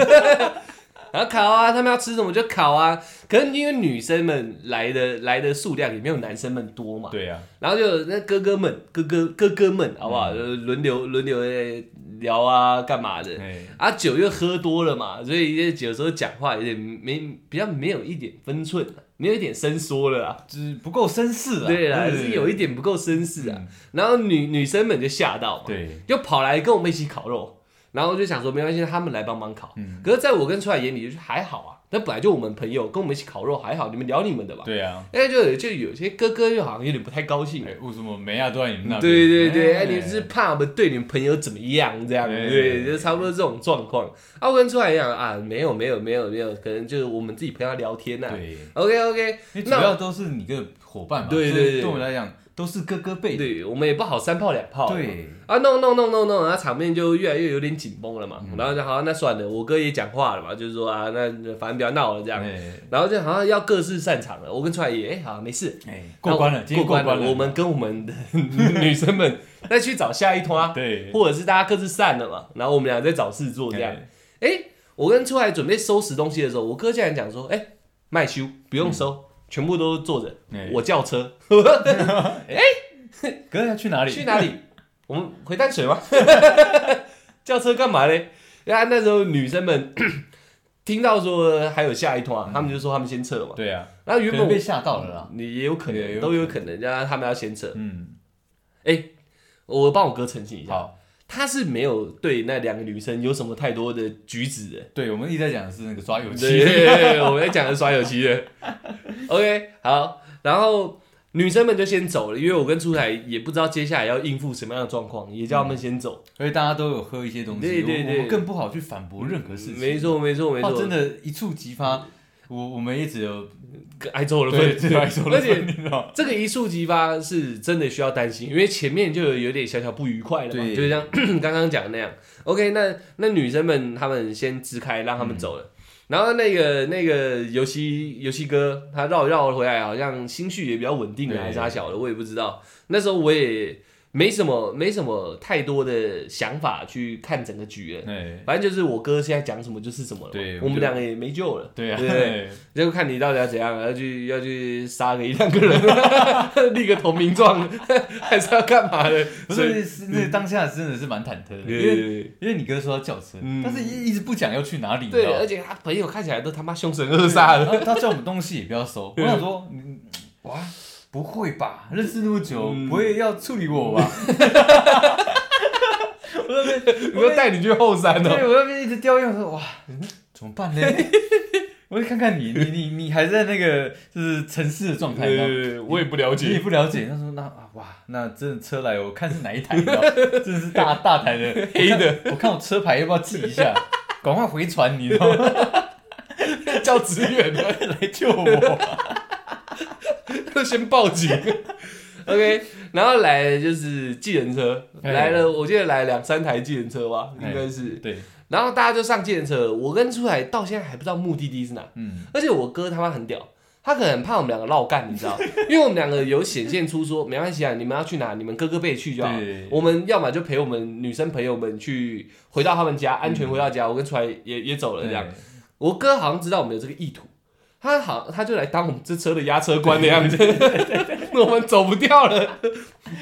然后烤啊，他们要吃什么就烤啊。可是因为女生们来的来的数量也没有男生们多嘛，对啊，然后就那哥哥们哥哥哥哥们好不好？就轮流轮流地聊啊，干嘛的？哎，啊，酒又喝多了嘛，所以有时候讲话有点没比较没有一点分寸，没有一点伸缩了啊。就是不够绅士啊，对啦，对是有一点不够绅士啊。嗯然后女女生们就吓到嘛，对，就跑来跟我们一起烤肉。然后我就想说没关系，他们来帮忙烤。嗯可是在我跟出来眼里就是还好啊，那本来就我们朋友跟我们一起烤肉还好，你们聊你们的吧。对啊，哎，就就有些哥哥就好像有点不太高兴。哎，为什么梅亚都在你们那边？对对对，哎，哎你是怕我们对你们朋友怎么样这样？对对，就差不多这种状况。啊，我跟出来一样啊，没有没有没有没有，可能就是我们自己陪他聊天呐。对，OK OK，因为主要都是你跟伙伴嘛，对对对对我们来讲，都是哥哥辈的，对，我们也不好三炮两炮。对，啊，弄弄弄弄弄，然后场面就越来越有点紧绷了嘛。嗯然后就好，那算了，我哥也讲话了嘛，就是说啊，那反正不要闹了这样。哎然后就好像要各自散场了。我跟出来也，哎、好，没事，哎，过关了，今天过关关了。我们跟我们的 *laughs* 女生们再去找下一团，*laughs* 对或者是大家各自散了嘛。然后我们俩再找事做这样。哎哎、我跟出来准备收拾东西的时候，我哥竟然讲说，哎、麦修不用收，全部都坐着，哎我叫车。*laughs* 哎哥要去哪里？去哪里？*laughs* 我们回淡水吗？*laughs* 叫车干嘛嘞？因为那时候女生们 *coughs* 听到说还有下一团，他们就说他们先撤了嘛。对啊，然后原本能被吓到了啦。你也有可能，有都有可能，让他们要先撤。嗯，哎，我帮我哥澄清一下，好，他是没有对那两个女生有什么太多的举止的。对，我们一直在讲的是那个抓油对漆，对对，我们在讲的是刷油漆的。*laughs* OK，好，然后女生们就先走了，因为我跟出台也不知道接下来要应付什么样的状况，也叫他们先走。而且大家都有喝一些东西，对对对我我们更不好去反驳任何事情。没错，没错，没错，怕真的，一触即发。我我们一直有挨揍了对，分，只有爱说了而且？这个一触即发是真的需要担心，因为前面就有有点小小不愉快了嘛，就是像 *clears throat* 刚刚讲的那样。OK，那那女生们他们先支开，让他们走了。然后那个那个游戏游戏哥他绕一绕回来，好像心绪也比较稳定了，还是他小的，我也不知道。那时候我也没什么没什么太多的想法去看整个局了，哎，反正就是我哥现在讲什么就是什么了嘛。对我们两个也没救了。对啊，对不对？*laughs* 就看你到底要怎样，要去要去杀个一两个人，*laughs* 立个投名状，*laughs* 还是要干嘛的？不所以是是那当下真的是蛮忐忑的，因为对因为你哥说要叫车嗯，但是一一直不讲要去哪里，你知对，道吗？而且他朋友看起来都他妈凶神恶煞的。他他叫我们东西也不要收，我想说，嗯哇，不会吧？认识那么久，嗯不会要处理我吧？*laughs* 我那边你说带你去后山对哦？我那边一直叼烟，我说哇，嗯怎么办呢？*laughs* 我就看看你，你你你还在那个就是城市的状态，吗呃，我也不了解你也。不了解。他说那啊哇，那真的车来，我看是哪一台，你知道 *laughs* 真的是大大台的黑的，我看我车牌要不要记一下？赶快回传，你知道吗？叫支援的，来救我！*laughs* 先报警。OK，然后来的就是计程车，哎来了，我记得来两三台计程车吧，哎应该是。对，然后大家就上计程车，我跟出来到现在还不知道目的地是哪。嗯，而且我哥他妈很屌，他可能很怕我们两个绕干，你知道？*laughs* 因为我们两个有显现出说没关系啊，你们要去哪，你们哥哥辈去就好对。我们要么就陪我们女生朋友们去回到他们家，安全回到家。我跟出来也也走了这样。我哥好像知道我们有这个意图，他好他就来当我们这车的押车官的样子，*laughs* 我们走不掉了。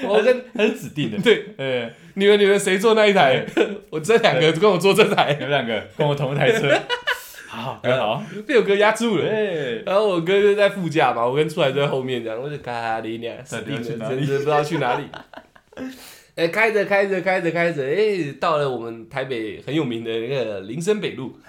我跟他是指定的。对呃，你们你们谁坐那一台？我这两个跟我坐这台，有两个跟我同一台车，*laughs* 好，很好。被我哥压住了。对，然后我哥就在副驾嘛，我跟出来就在后面这样，我就咖喱俩死定了，真到底要去哪里的不知道去哪里。哎、开着开着开着开着，哎、到了我们台北很有名的那个林森北路，*laughs*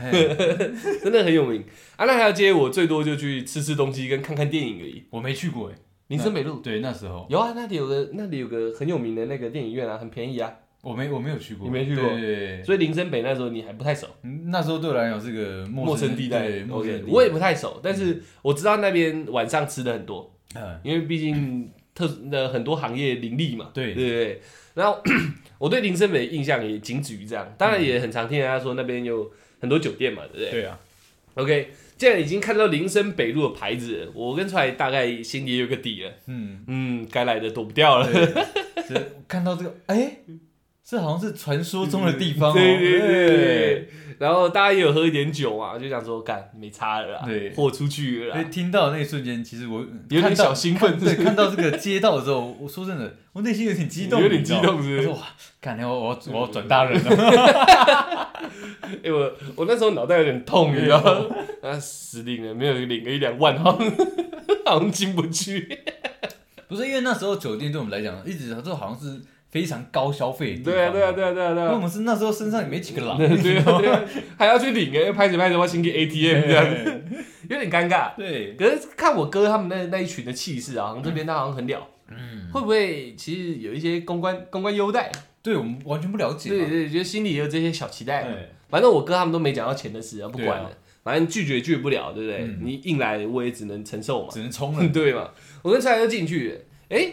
真的很有名。啊，那条街我最多就去吃吃东西跟看看电影而已。我没去过哎。林森北路对，那时候有啊，那里有个那里有个很有名的那个电影院啊，很便宜啊。我没我没有去过，你没去过所以林森北那时候你还不太熟，嗯那时候对我来讲是个陌生地带对。陌生。我也不太熟，但是我知道那边晚上吃的很多。嗯，因为毕竟特那很多行业林立嘛，对对对对。然后 *coughs* 我对林森北的印象也仅止于这样，当然也很常听人家说那边有很多酒店嘛，对不对对啊，？OK，既然已经看到林森北路的牌子，我跟出来大概心里也有个底了，嗯，嗯，该来的躲不掉了。看到这个，哎，这好像是传说中的地方哦。对对对对。然后大家也有喝一点酒嘛，就想说干没差了啦，对豁出去了。听到那一瞬间，其实我有点小兴奋看对，看到这个街道的时候，我说真的，我内心有点激动，有点激动是哇，干，我我要我要转大人了。*laughs* 哎、我我那时候脑袋有点痛，你知道吗？啊，死定了，没有领个一两万，好像 *laughs* 好像进不去。*laughs* 不是因为那时候酒店对我们来讲，一直都好像是非常高消费的地方。对啊，对啊，对啊，对啊，对因为我啊。们是那时候身上也没几个 *laughs* 狼。对啊，对啊，还要去领哎，拍着拍着我先给 ATM 这样子，有点尴尬。对，可是看我哥他们那那一群的气势啊，好像这边他好像很了，嗯，会不会其实有一些公关公关优待？对我们完全不了解嘛。对对，觉得心里也有这些小期待嘛。对反正我哥他们都没讲到钱的事啊，不管了对，反正拒绝拒绝不了，对不对嗯？你硬来我也只能承受嘛。只能冲了。*laughs* 对嘛？我跟蔡哥进去了，哎、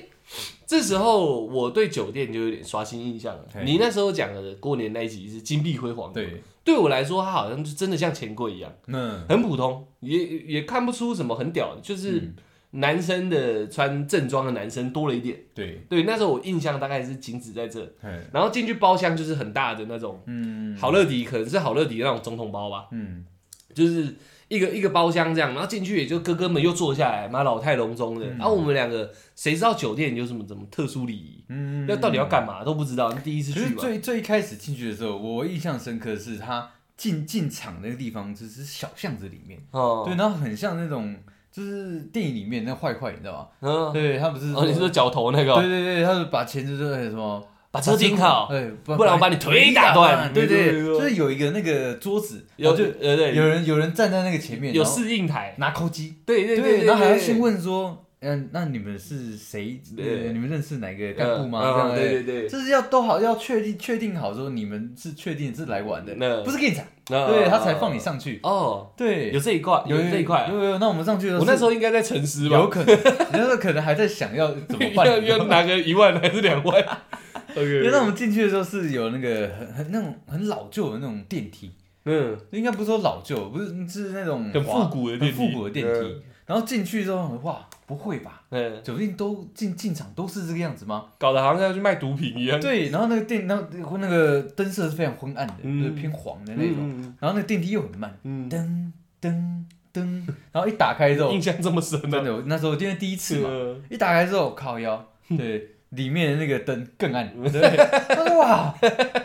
这时候我对酒店就有点刷新印象了。你那时候讲的过年那一集是金碧辉煌，，对，对我来说，它好像就真的像钱柜一样，嗯。很普通，也也看不出什么很屌的，就是嗯。男生的穿正装的男生多了一点。对，对，那时候我印象大概是仅止在这，哎，然后进去包厢就是很大的那种嗯，好乐迪，可能是好乐迪那种总统包吧，嗯，就是一个一个包厢这样，然后进去也就哥哥们又坐下来，妈老态龙钟的，嗯然后我们两个谁知道酒店有什么什么特殊礼仪，嗯，那到底要干嘛都不知道，第一次去嘛，最最一开始进去的时候，我印象深刻的是他进进场那个地方，就是小巷子里面，哦，对，然后很像那种就是电影里面那坏坏，你知道吗？嗯，对他不是哦，你说脚头那个哦，对对对，他是把钳子就是什么。把车停好，对，不然我把你腿打断对对，就是有一个那个桌子，有然后就呃对，有人有人站在那个前面，有然后适应台，拿扣机，对对对，然后还要对先，问说，嗯，那你们是谁？呃你们认识哪个干部吗？嗯这样对对对，就是要都好，要确定确定好说你们是确定是来玩的，那不是给你讲，对他才放你上去。哦，对，有这一块，有这一块啊，有有有。那我们上去的时候，我那时候应该在沉思吧，有可能，你那时候可能还在想要怎么办，要拿个一万还是两万 *laughs* 因为那我？OK，们进去的时候是有那个很很那种很老旧的那种电梯，嗯，应该不是说老旧，不是是那种很滑复古的电梯。很复古的电梯。然后进去之后，哇，不会吧？嗯，酒店都进进场都是这个样子吗？搞得好像要去卖毒品一样，对，然后那个电，然后那个灯色是非常昏暗的，嗯。就是偏黄的那种。嗯然后那个电梯又很慢，嗯，噔噔噔，然后一打开之后，*laughs* 印象这么深呢，真的，那时候今天第一次嘛，嗯。一打开之后靠腰，对，里面的那个灯更暗，*laughs* 对，他说哇，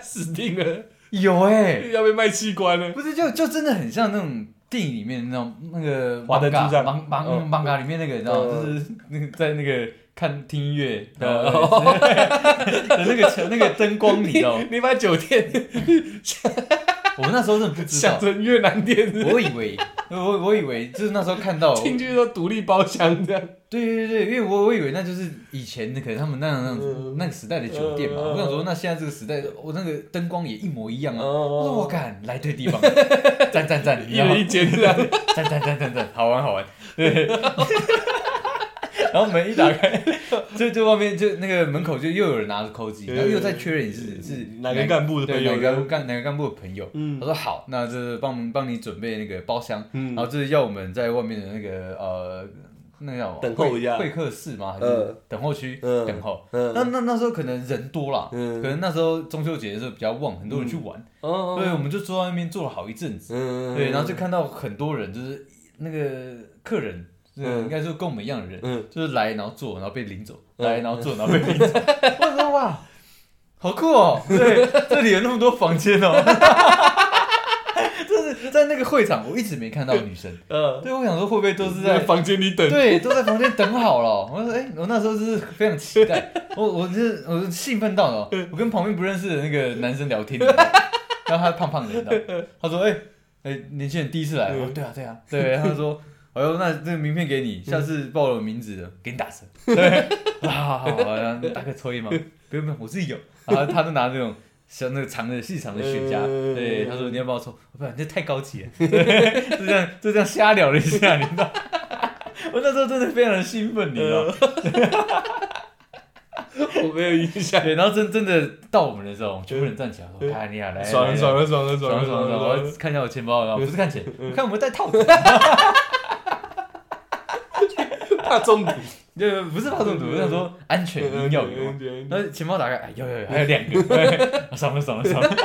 死定了，有哎、要被卖器官了，不是就就真的很像那种电影里面那种那个华灯初上。芒芒嗯芒嘎里面那个，你知道吗？嗯就是那个在那个看听音乐的 *laughs* 那个那个灯光，你知道？你把酒店 *laughs* 我们那时候真的不知道。越南店是不是我以为我我以为就是那时候看到，进去说独立包厢这样，对对对，因为我我以为那就是以前的可能他们那样那样嗯。那个时代的酒店嘛，嗯。我想说那现在这个时代，我那个灯光也一模一样啊。哦我说我敢来对地方，赞赞赞，*laughs* 一人一间这样，*laughs* 赞赞赞赞赞，好玩好玩。对，然后门一打开，*laughs* 就就外面就那个门口就又有人拿着扣机，然后又在确认你是是哪个干部的朋友哪个干哪个干部的朋友。嗯。他说好，那这帮帮你准备那个包厢，嗯。然后就是要我们在外面的那个呃那个叫等候一下。会会客室吗？还是嗯等候区？嗯。等候？嗯。那那那时候可能人多啦，嗯。可能那时候中秋节的时候比较旺，很多人去玩，哦对，我们就坐在那边坐了好一阵子，嗯。对，然后就看到很多人，就是那个客人，应该说跟我们一样的人，嗯。就是来然后坐，然后被领走，嗯。来然后坐，然后被领走。*laughs* 我说哇，好酷哦！对，这里有那么多房间哦。*laughs* 就是在那个会场，我一直没看到女生。嗯，对，我想说会不会都是在在房间里等，对，都在房间等好了。我说，哎、我那时候就是非常期待，*laughs* 我我就是我是兴奋到了，我跟旁边不认识的那个男生聊天，然后他胖胖的，你知道他说，哎、哎、年轻人第一次来，我说对啊对啊，对，他说。哎呦，那这个名片给你，下次报我名字的，给你打折。好 *laughs* 好好，然后大哥抽烟吗？不用不用，我自己有。然后他就拿那种像那个长的细长的雪茄，嗯对，他说你要不要抽？不然这太高级了，对就这样就这样瞎聊了一下，你知道？我那时候真的非常的兴奋，你知道？我没有印象，对，然后真真的到我们的时候，全部人站起来说：“看你啊，来，爽了来爽了爽了爽了爽了！爽我要看一下我钱包，然后不是看钱，看有没有带套子。怕中毒，对，不是怕中毒，我想说安全一定要有。有然后钱包打开，哎，有有有，还有两个，对爽了爽了爽了。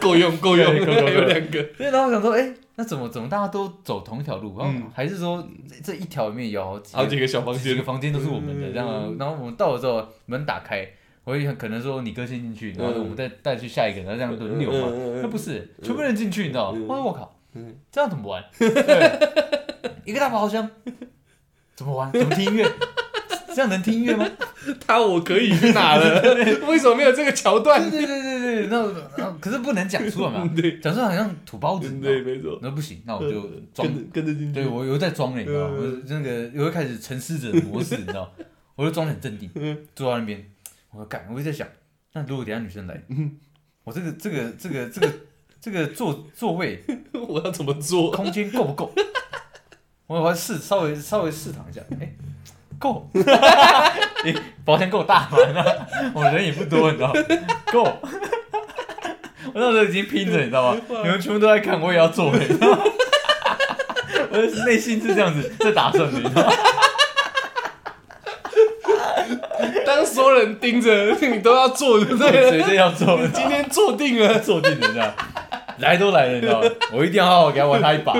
够用。够用，还有两个，对，然后我想说，哎，那怎么怎么大家都走同一条路？然后嗯。还是说这这一条里面有好几个小房间。几个，房间都是我们的，嗯这样。然后我们到了之后，门打开，我也很可能说你哥先进去，然后我们再带去下一个，然后这样轮流嘛。那不是，全部人进去，你知道我说我靠嗯，这样怎么玩？*laughs* 一个大包厢，怎么玩？怎么听音乐？*laughs* 这样能听音乐吗？他我可以去哪了？*laughs* 为什么没有这个桥段？对对对对对，那可是不能讲出来嘛，*laughs* 对讲出来好像土包子，对，没错，那不行，那我就装跟着进去，对我又在装了，你知道吗？我嗯那个我会开始沉思者模式，你知道吗？我就装得很镇定，嗯坐在那边，我说干，我就在想，那如果等下女生来，嗯我这个这个这个这个这个座座位我要怎么做？空间够不够？我我要试稍微稍微试躺一下，*laughs* 哎，够，诶包厢够大吗？*laughs* 我人也不多，你知道吗？够。*laughs* 我那时候已经拼着，你知道吗？你们全部都在看，我也要做，你知道吗？我的内心是这样子在打算的，你知道吗？当所有人盯着你都要做，对不对，对？绝对要做，你今天坐定了，坐定了，这样来都来了，你知道吗？我一定要好好给他玩他一把。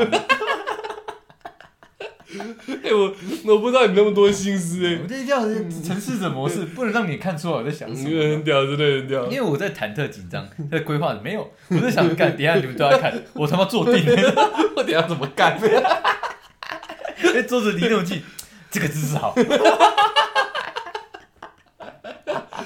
*laughs* 哎、我我不知道你那么多心思哎、我这叫城市者模式，不能让你看出来我在想什嗯，么。很屌，真的很屌因。为我在忐忑紧张，在规划没有，我在想干，等下你们都要看，*laughs* 我他妈坐定了，*laughs* 我等下怎么干？哎，桌子离那么近，这个姿势好，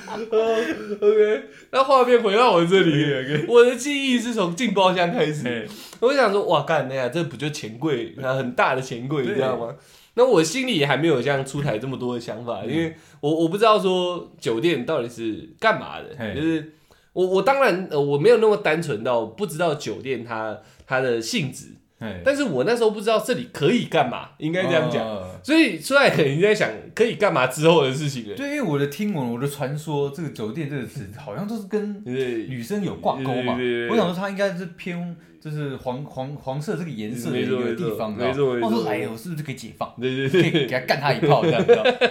OK，那画面回到我这里，OK，，我的记忆是从进包厢开始。哎我想说，哇，干那呀，这不就钱柜，很大的钱柜，你知道吗？那我心里也还没有像出台这么多的想法，因为我我不知道说酒店到底是干嘛的，就是我我当然呃我没有那么单纯到不知道酒店它它的性质，哎，但是我那时候不知道这里可以干嘛，应该这样讲，哦。所以出来肯定在想可以干嘛之后的事情了。对，因为我的听闻，我的传说，这个酒店这个词好像都是跟女生有挂钩嘛。我想说它应该是偏就是黄黄黄色这个颜色的一个地方，没错你知道吗没错我说来了，我是不是就可以解放？对可以对给他干他一炮这样？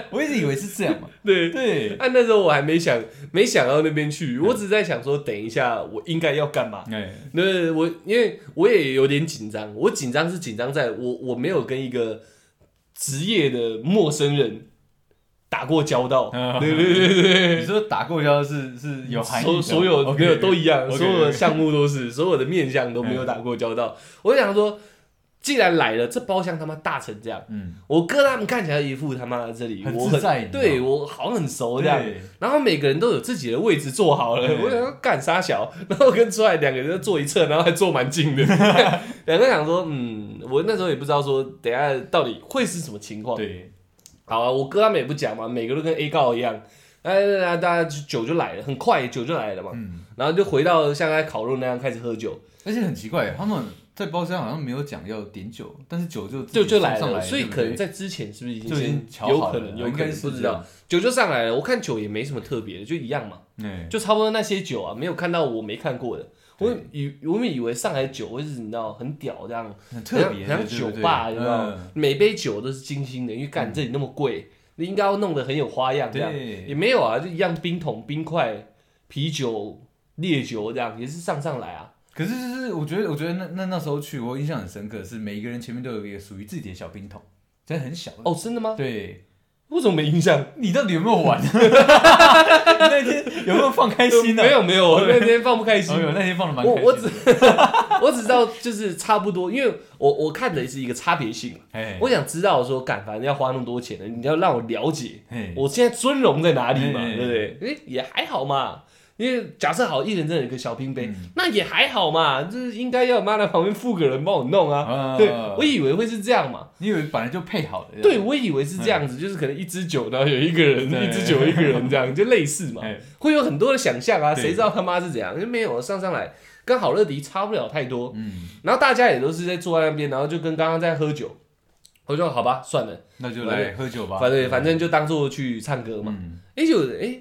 我一直以为是这样嘛。*laughs* 对。对，啊，那时候我还没想，没想到那边去，我只是在想说，等一下我应该要干嘛？哎，那我因为我也有点紧张，我紧张是紧张在我我没有跟一个职业的陌生人打过交道，嗯。对对对对。对。你说打过交道是是有含义，所所有 OK，没有都一样所有的项目都是，*laughs* 所有的面向都没有打过交道。我就想说，既然来了，这包厢他妈大成这样，嗯，我哥他们看起来一副他妈这里很我很在对我好像很熟这样，然后每个人都有自己的位置坐好了，我想说干啥小，然后跟出来两个人坐一侧，然后还坐蛮近的，*laughs* 两个人想说，嗯，我那时候也不知道说等下到底会是什么情况。对，好啊，我哥他们也不讲嘛，每个都跟 A 告一样，哎，大家酒就来了，很快酒就来了嘛，嗯，然后就回到像在烤肉那样开始喝酒，而且很奇怪，他们在包厢好像没有讲要点酒，但是酒就就就来了，所以可能在之前是不是已经先瞧好了，有可能有可能不知道酒就上来了，我看酒也没什么特别的，就一样嘛。哎，就差不多那些酒啊，没有看到我没看过的。我以我们以为上海酒会是你知道很屌这样，很特别，很像酒吧，有没有？？嗯每杯酒都是精心的，因为干这里那么贵，你应该要弄得很有花样这样。也对，没有啊，就一样冰桶、冰块、啤酒、烈酒这样，也是上上来啊。可是就是我觉得，我觉得那那那时候去，我印象很深刻，是每一个人前面都有一个属于自己的小冰桶，真的很小。哦，真的吗？对，为什么没印象？你到底有没有玩？你 *laughs* 那天有没有放开心呢？没有没有，我那天放不开心没，。有那天放的蛮我我开心的。只 *laughs* 我只知道就是差不多，因为我我看的是一个差别性，哎，我想知道说，干反正要花那么多钱的，你要让我了解我现在尊荣在哪里嘛，哎对不对？哎、也还好嘛。因为假设好，一人真的有一个小冰杯，嗯。那也还好嘛，就是应该要妈的旁边附个人帮我弄啊。啊。对，我以为会是这样嘛，你以为本来就配好的？对，我以为是这样子，就是可能一支酒，然后有一个人，一支酒一个人这样，*laughs* 就类似嘛，哎，会有很多的想象啊，对。谁知道他妈是怎样？就没有上上来，跟好乐迪差不了太多，嗯，然后大家也都是在坐在那边，然后就跟刚刚在喝酒，我就好吧，算了，那就来喝酒吧。反正反正就当做去唱歌嘛。嗯，哎、就哎、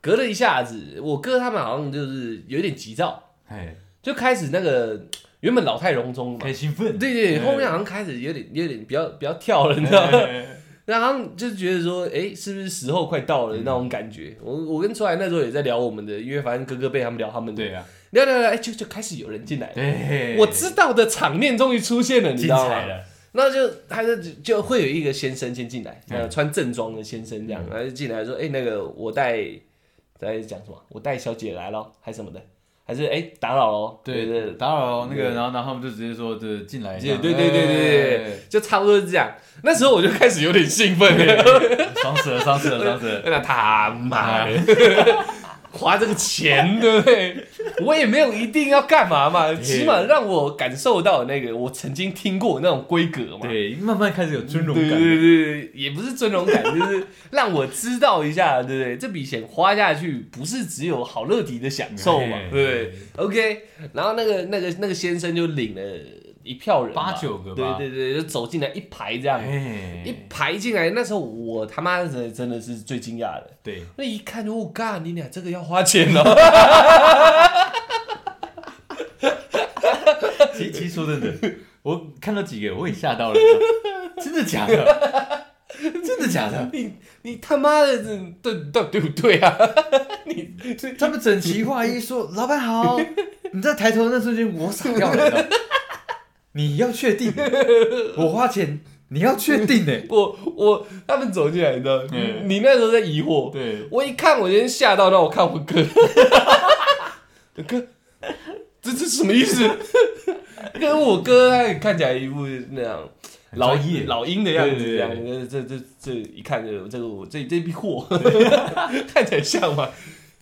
隔了一下子，我哥他们好像就是有点急躁，哎，就开始那个原本老态龙钟嘛，很兴奋。对对，哎后面好像开始有点有点比较比较跳了，你知道吗？哎然后就觉得说，哎、是不是时候快到了那种感觉？我我跟出来那时候也在聊我们的，因为反正哥哥被他们聊他们的，对啊，聊聊聊，哎、就就开始有人进来我知道的场面终于出现了，你知道吗？那就他就就会有一个先生先进来，穿正装的先生这样，然后就进来说，哎、那个我带在讲什么？我带小姐来了，还是什么的？还是哎、打扰喽？对对对，打扰那个，然后然后他们就直接说这进来一下，对对对对对就差不多是这样。那时候我就开始有点兴奋了，哎爽死了，爽死了，爽死了。那他妈的，花这个钱，*laughs* 对不对？我也没有一定要干嘛嘛，起码让我感受到那个我曾经听过那种规格嘛。对，慢慢开始有尊荣感。对对对，也不是尊荣感，就是让我知道一下，对不对？这笔钱花下去，不是只有好乐迪的享受嘛，哎对不对？OK，然后那个那个那个先生就领了一票人，八九个吧对对对，就走进来一排这样，哎一排进来，那时候我他妈的真的是最惊讶的。对，那一看，我干，你俩这个要花钱哦。*laughs* 其实其实说真的，我看到几个我也吓到了，真的假的？*laughs* 真的假的？你你他妈的，这对对对不对啊？*laughs* 你他们整齐划一说：“老板好。”你在抬头的那瞬间，我傻掉了。你要确定，*laughs* 我花钱，你要确定 *laughs* 呢？我我他们走进来，你知道，嗯。你那时候在疑惑，对，我一看，我先吓到，让我看我哥，*laughs* 哥，这这什么意思？跟我哥他看起来一副那样老专业。老鹰的样子，对对对。这样，这这这一看就这个我这这批货。看起来像吗？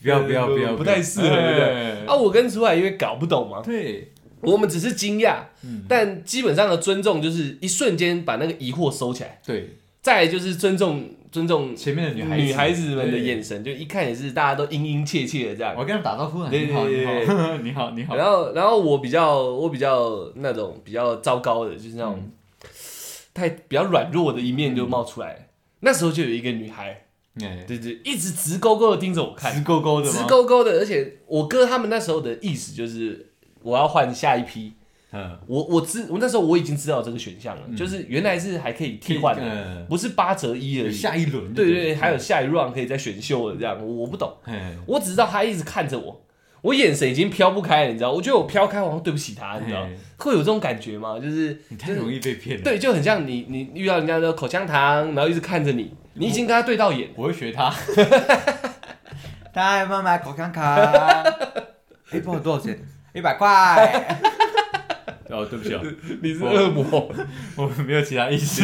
不要不要不要，不太适合对不对？哎。啊，我跟楚海因为搞不懂嘛，对，我们只是惊讶，嗯。但基本上的尊重就是一瞬间把那个疑惑收起来，对，再来就是尊重尊重前面的女孩子女孩子们的眼神，就一看也是大家都殷殷切切的这样我。跟他打招呼啊，对 *laughs* 你好你好你好你好，然后，然后我比较我比较那种比较糟糕的，就是那种、嗯。太比较软弱的一面就冒出来。那时候就有一个女孩，哎，对对，一直直勾勾的盯着我看，直勾勾的直，勾勾的，而且我哥他们那时候的意思就是我要换下一批。嗯，我我知我那时候我已经知道这个选项了，就是原来是还可以替换的，嗯不是八折一而已。下一轮，对对对，还有下一 round 可以再选秀的这样，我我不懂，哎，我只知道他一直看着我，我眼神已经飘不开了，你知道？我觉得我飘开，好像对不起他，你知道嘿？会有这种感觉吗？就是你太容易被骗了，对，就很像你你遇到人家的口香糖，然后一直看着你，你已经跟他对到眼，我会学他。*laughs* 大家有没有买口香糖？哎，帮我多少钱？一百块。*laughs* 哦，对不起啊，*laughs* 你是恶魔。*laughs* 我没有其他意思。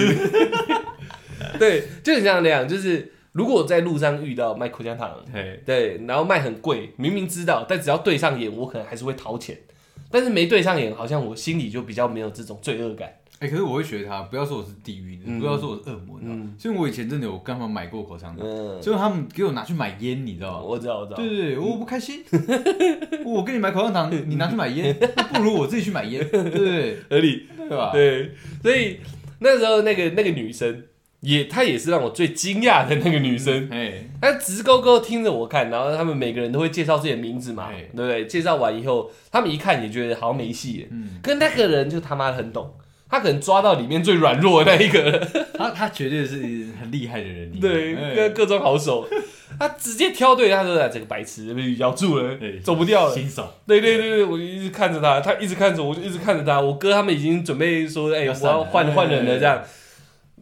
对，就是像那样，就是如果我在路上遇到卖口香糖，对，对，然后卖很贵，明明知道，但只要对上眼，我可能还是会掏钱。但是没对上眼，好像我心里就比较没有这种罪恶感。哎，可是我会学他，不要说我是地狱的，嗯不要说我是恶魔，你知道吗？所以我以前真的有跟他们买过口香糖，嗯，结果他们给我拿去买烟，你知道吗？我知道，我知道。对对对，我不开心。*laughs* 我跟你买口香糖，你拿去买烟，*laughs* 那不如我自己去买烟，对不对？*laughs* 合理。对吧？对，所以那时候那个那个女生也，她也是让我最惊讶的那个女生。哎，她直勾勾听着我看，然后他们每个人都会介绍自己的名字嘛，哎对不对？介绍完以后，他们一看也觉得好像没戏了。嗯，跟那个人就他妈的很懂，他可能抓到里面最软弱的那一个人，*laughs* 他他绝对是很厉害的人，对，哎各各种好手，他直接挑对，他说啊这个白痴被咬住了，走不掉了。新手，对对对对，我就一直看着他，他一直看着我，就一直看着他。我哥他们已经准备说，哎、我要换哎换人了，这样。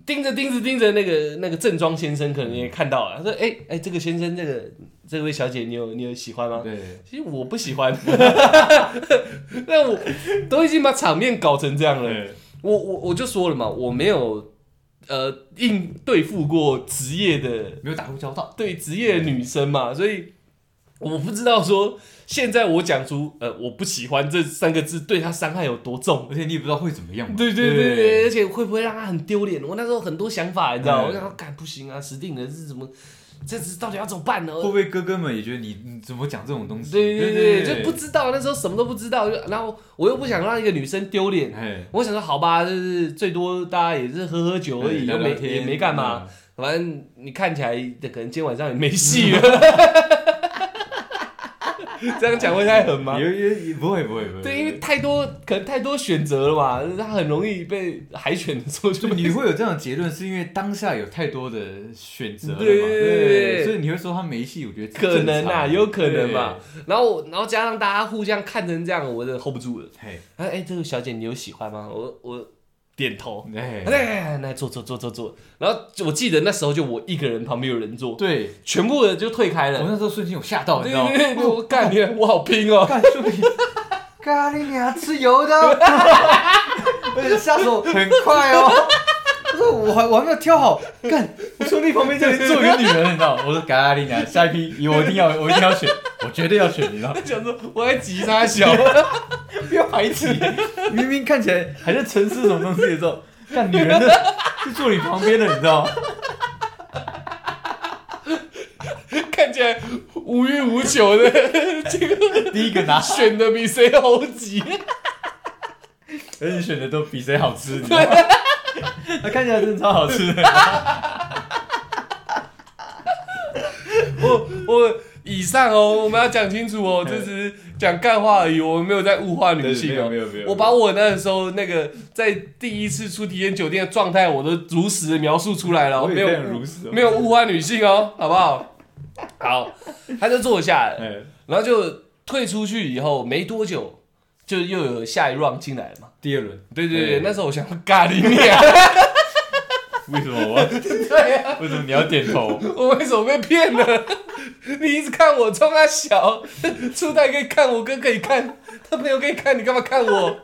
盯着盯着盯着，那个那个正装先生可能也看到了，他说：“哎、哎、这个先生，这个这位小姐，你有你有喜欢吗？”对，其实我不喜欢，*laughs* 那我都已经把场面搞成这样了。对我我我就说了嘛，我没有呃应对付过职业的没有打过交道，对职业的女生嘛，所以我不知道说现在我讲出呃我不喜欢这三个字对她伤害有多重。而且你也不知道会怎么样嘛。对对对对，而且会不会让她很丢脸？我那时候很多想法，你知道我想说，干不行啊，死定了，是怎么？这次到底要怎么办呢？会不会哥哥们也觉得你你怎么讲这种东西？对对对对，就不知道那时候什么都不知道，就然后我又不想让一个女生丢脸，哎，我想说好吧，就是最多大家也是喝喝酒而已，又没也没干嘛，，反正你看起来可能今天晚上也没戏嗯了。*laughs* *laughs* *laughs* 这样讲会太狠吗嗯？也也也不会不会不会，对，因为太多可能太多选择了嘛，他很容易被海选的时候就就 *laughs* 你会有这样的结论，是因为当下有太多的选择了嘛，对对对所以你会说他没戏，我觉得可能啊，有可能嘛。。然后然后加上大家互相看成这样，我真的 hold 不住了。对嘿，哎哎，这个小姐你有喜欢吗？我我点头。哎，来来坐坐坐坐坐，然后我记得那时候就我一个人，旁边有人坐，对，全部人就退开了。我那时候瞬间有吓到，你对知道吗？我干你，*laughs* 我好拼哦！干兄弟，咖喱你还吃油的，而且下手很快哦。我说我还我还没有挑好，干，我兄弟旁边这里坐一个女人，你知道吗？我说咖喱娘，下一批我一定要，我一定要选，我绝对要选，你知道吗？想 *laughs* 说我还急他小，不要排挤，明明看起来还在沉思什么东西的时候，看女人的就坐你旁边的，你知道吗？*laughs* 看起来无欲无求的，这个 *laughs* 第一个拿，选的比谁好急。而且选的都比谁好吃，你知道吗？他看起来真的超好吃的。*laughs* 我我以上哦，我们要讲清楚哦，这只是讲干话而已，我们没有在物化女性哦。没有没有我把我那时候那个在第一次出体验酒店的状态，我都如实的描述出来了，没有没有物化女性哦，好不好？好，他就坐下然后就退出去以后没多久，就又有下一 round 进来了嘛。第二轮，对对对，那时候我想说咖喱面，*laughs* 为什么我？对啊，为什么你要点头？我为什么被骗了？你一直看我，冲他小，初代可以看，我哥可以看，他朋友可以看，你干嘛看我？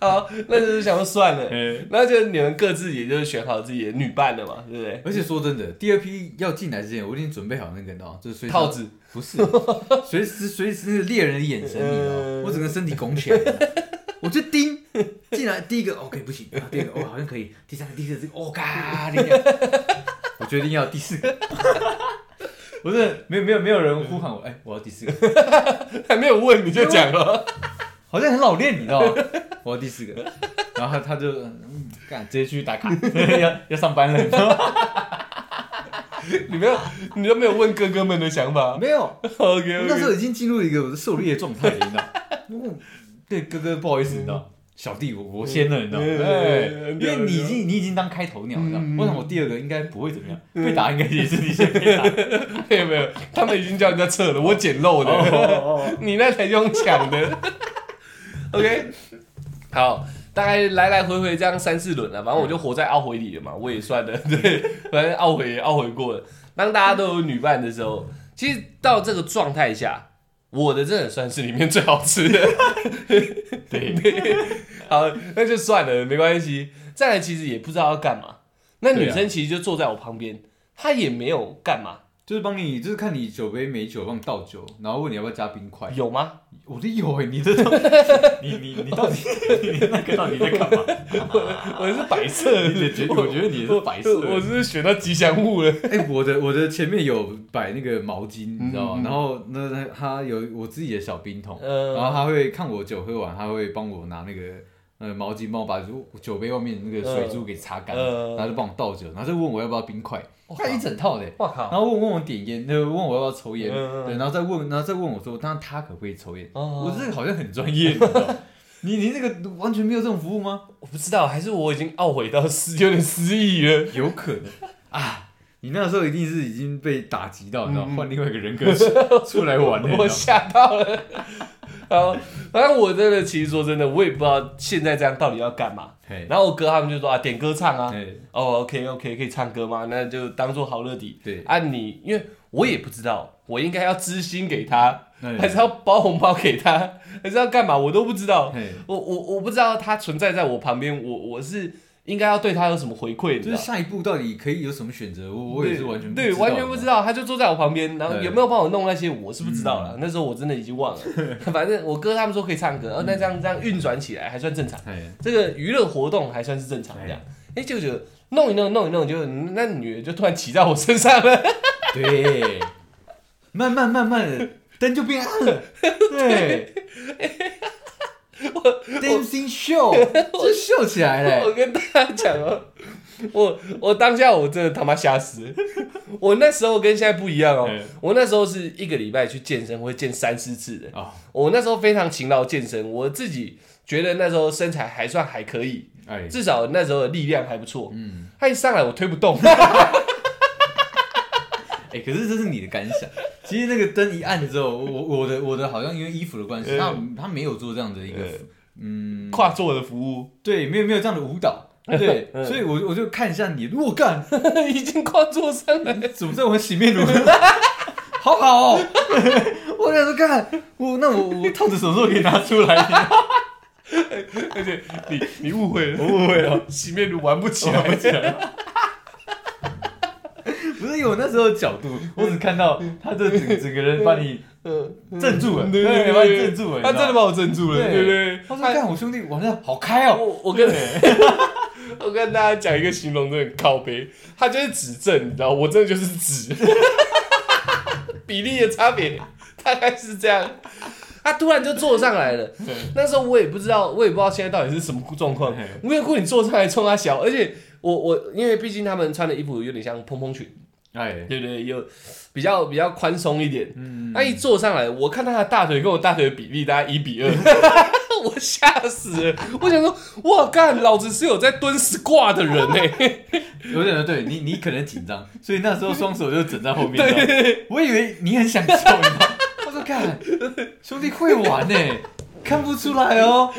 好，那就是想说算了，哎，然后就你们各自也就是选好自己的女伴了嘛，对不对？而且说真的，第二批要进来之前，我已经准备好那个，你知道？就是随套子，不是，随时随时猎人的眼神，你知道？*laughs* 我整个身体拱起来，我就盯第一个 OK 不行，啊第二个哦好像可以，第三个、第四个，这个哦嘎，*laughs* 我决定要第四个。*laughs* 不是，没有没有没有人呼喊我，哎，我要第四个，*laughs* 还没有问你就讲了，好像很老练，你知道吗？我要第四个，然后他他就嗯干，直接去打卡，要要上班了，你知道吗？你没有，你都没有问哥哥们的想法。没有，OK 我那时候已经进入一个我的狩猎状态了，你知道？嗯对哥哥不好意思，你知道？小弟我我先了，你知道？吗对，嗯因为你已经你已经当开头鸟，你知道？嗯我想我第二个应该不会怎么样，被打应该也是你先被打。*laughs* 没有没有，他们已经叫人家撤了，我捡漏的，哦，*laughs* 你那才用抢的。*laughs* OK，好，大概来来回回这样三四轮了，反正我就活在懊悔里了嘛，我也算了，对，反正懊悔也懊悔过了。当大家都有女伴的时候，其实到这个状态下，我的真的算是里面最好吃的。*laughs* 对，*laughs* 好，那就算了，没关系。再来，其实也不知道要干嘛。那女生其实就坐在我旁边，她也没有干嘛，就是帮你，就是看你酒杯没酒，帮你倒酒，然后问你要不要加冰块。有吗？我的有哎，你这种，*laughs* 你你你到底你那个到底在干嘛？*laughs* 我是白色。你的觉我觉得你是白色。我我是选到吉祥物了。*laughs* 哎、我的我的前面有摆那个毛巾，你知道吗？嗯嗯。然后那他有我自己的小冰桶，嗯。然后他会看我酒喝完，他会帮我拿那个呃毛巾帮我把酒杯外面那个水珠给擦干，嗯。然后就帮我倒酒，然后就问我要不要冰块，他一整套的。我靠！然后问问我点烟，就，问我要不要抽烟，对，然后再问，然后再问我说，那他可不可以抽烟？哦我这个好像很专业，你知道？*laughs* 你你这个完全没有这种服务吗？我不知道，还是我已经懊悔到失有点失忆了。有可能啊，你那时候一定是已经被打击到，你知道，嗯换另外一个人格出出来玩 *laughs* 我吓到了。好，反正我真的其实说真的，我也不知道现在这样到底要干嘛。然后我哥他们就说啊，点歌唱啊。嘿，哦，OK OK，可以唱歌吗？那就当做好乐迪。对啊你，因为我也不知道，我应该要知心给他，嘿还是要包红包给他，*laughs* 还是要干嘛？我都不知道。我我我不知道他存在在我旁边，我我是应该要对他有什么回馈？就是下一步到底可以有什么选择？我我也是完全对，完全不知道。他就坐在我旁边，然后有没有帮我弄那些，我是不知道了。那时候我真的已经忘了，*laughs* 反正我哥他们说可以唱歌，哦，那这样这样运转起来还算正常，嘿，这个娱乐活动还算是正常这样。哎，就就弄一弄弄一弄，就那女的就突然骑在我身上了，*laughs* 对，慢慢慢慢的灯就变暗了，*laughs* 对。*laughs* Dancing show *laughs* 就秀起来了，我跟大家讲哦，我我当下我真的他妈吓死了。我那时候跟现在不一样哦嗯，我那时候是一个礼拜去健身，会健三四次的。啊，我那时候非常勤劳健身，我自己觉得那时候身材还算还可以，哎，至少那时候的力量还不错。嗯，他一上来我推不动，*laughs* 哎，可是这是你的感想。其实那个灯一暗之后，我我的我的好像因为衣服的关系，他他没有做这样的一个，嗯，跨座的服务。对，没有没有这样的舞蹈，对，*laughs* 所以我我就看一下你，我干，*laughs* 已经跨座上来。怎么在我洗面乳？*laughs* 好好哦，我想说看我那我我套子什么时候可以拿出来？而且你你误会了，我误会了，洗面乳玩不起来。不是因为我那时候的角度，我只看到他这整整个人把你嗯，镇住了，对对对把你镇住了，他真的把我镇住了，对。对不对？他说看我兄弟玩的好开哦，我我跟 *laughs* 我跟大家讲一个形容，真的很靠背，他就是指正，你知道，我真的就是指，*laughs* 比例的差别大概是这样。他突然就坐上来了。那时候我也不知道，我也不知道现在到底是什么状况。无缘故你坐上来冲他小，而且我我因为毕竟他们穿的衣服有点像蓬蓬裙，哎，对对，有比较比较宽松一点。嗯，他一坐上来，我看他的大腿跟我大腿的比例大概一比二，*laughs* 我吓死了。我想说，哇干，老子是有在蹲死挂的人呢、*laughs* 有点对你，你可能紧张，所以那时候双手就枕在后面。我以为你很享受，你知道吗 *laughs* 我说看，兄弟会玩呢，看不出来哦。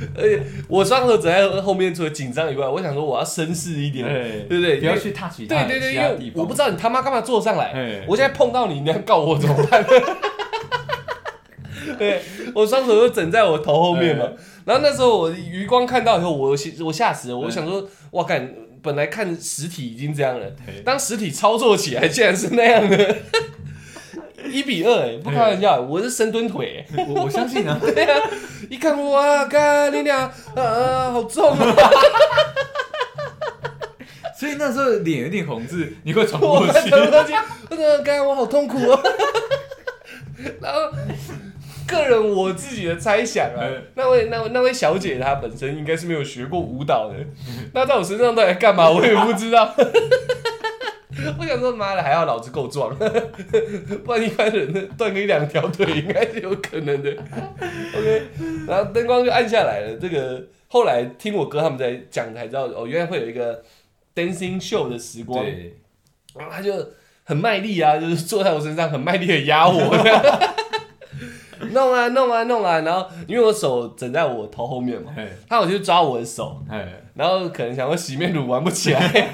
*laughs* 而且我双手枕在后面，除了紧张以外，我想说我要绅士一点，对对不对？不要去 touch 他对对对，因为。我不知道你他妈干嘛坐上来哎，我现在碰到你，你要告我怎么办？*laughs* 对我双手就枕在我头后面嘛哎，然后那时候我余光看到以后，我我吓死了，我哎想说，哇干，本来看实体已经这样了，对当实体操作起来竟然是那样的，一比二哎，不开玩笑，我是深蹲腿哎，我我相信啊，*laughs* 对啊，一看哇干你俩啊好重啊，*laughs* 所以那时候脸有点红，是你会喘不我 *laughs* 过去。看到东西，我说干我好痛苦哦。然后，个人我自己的猜想啊嗯，那位那位那位小姐她本身应该是没有学过舞蹈的，那在我身上到底干嘛我也不知道。我想说，妈的，还要老子够壮，不然一般人断个一两条腿应该是有可能的。OK，然后灯光就暗下来了。这个后来听我哥他们在讲才知道，哦，原来会有一个 dancing show 的时光。对，然后他就很卖力啊，就是坐在我身上很卖力的压我，弄啊弄啊弄啊，然后因为我手枕在我头后面嘛，哎他我就抓我的手，哎，然后可能想说洗面乳玩不起来，*laughs*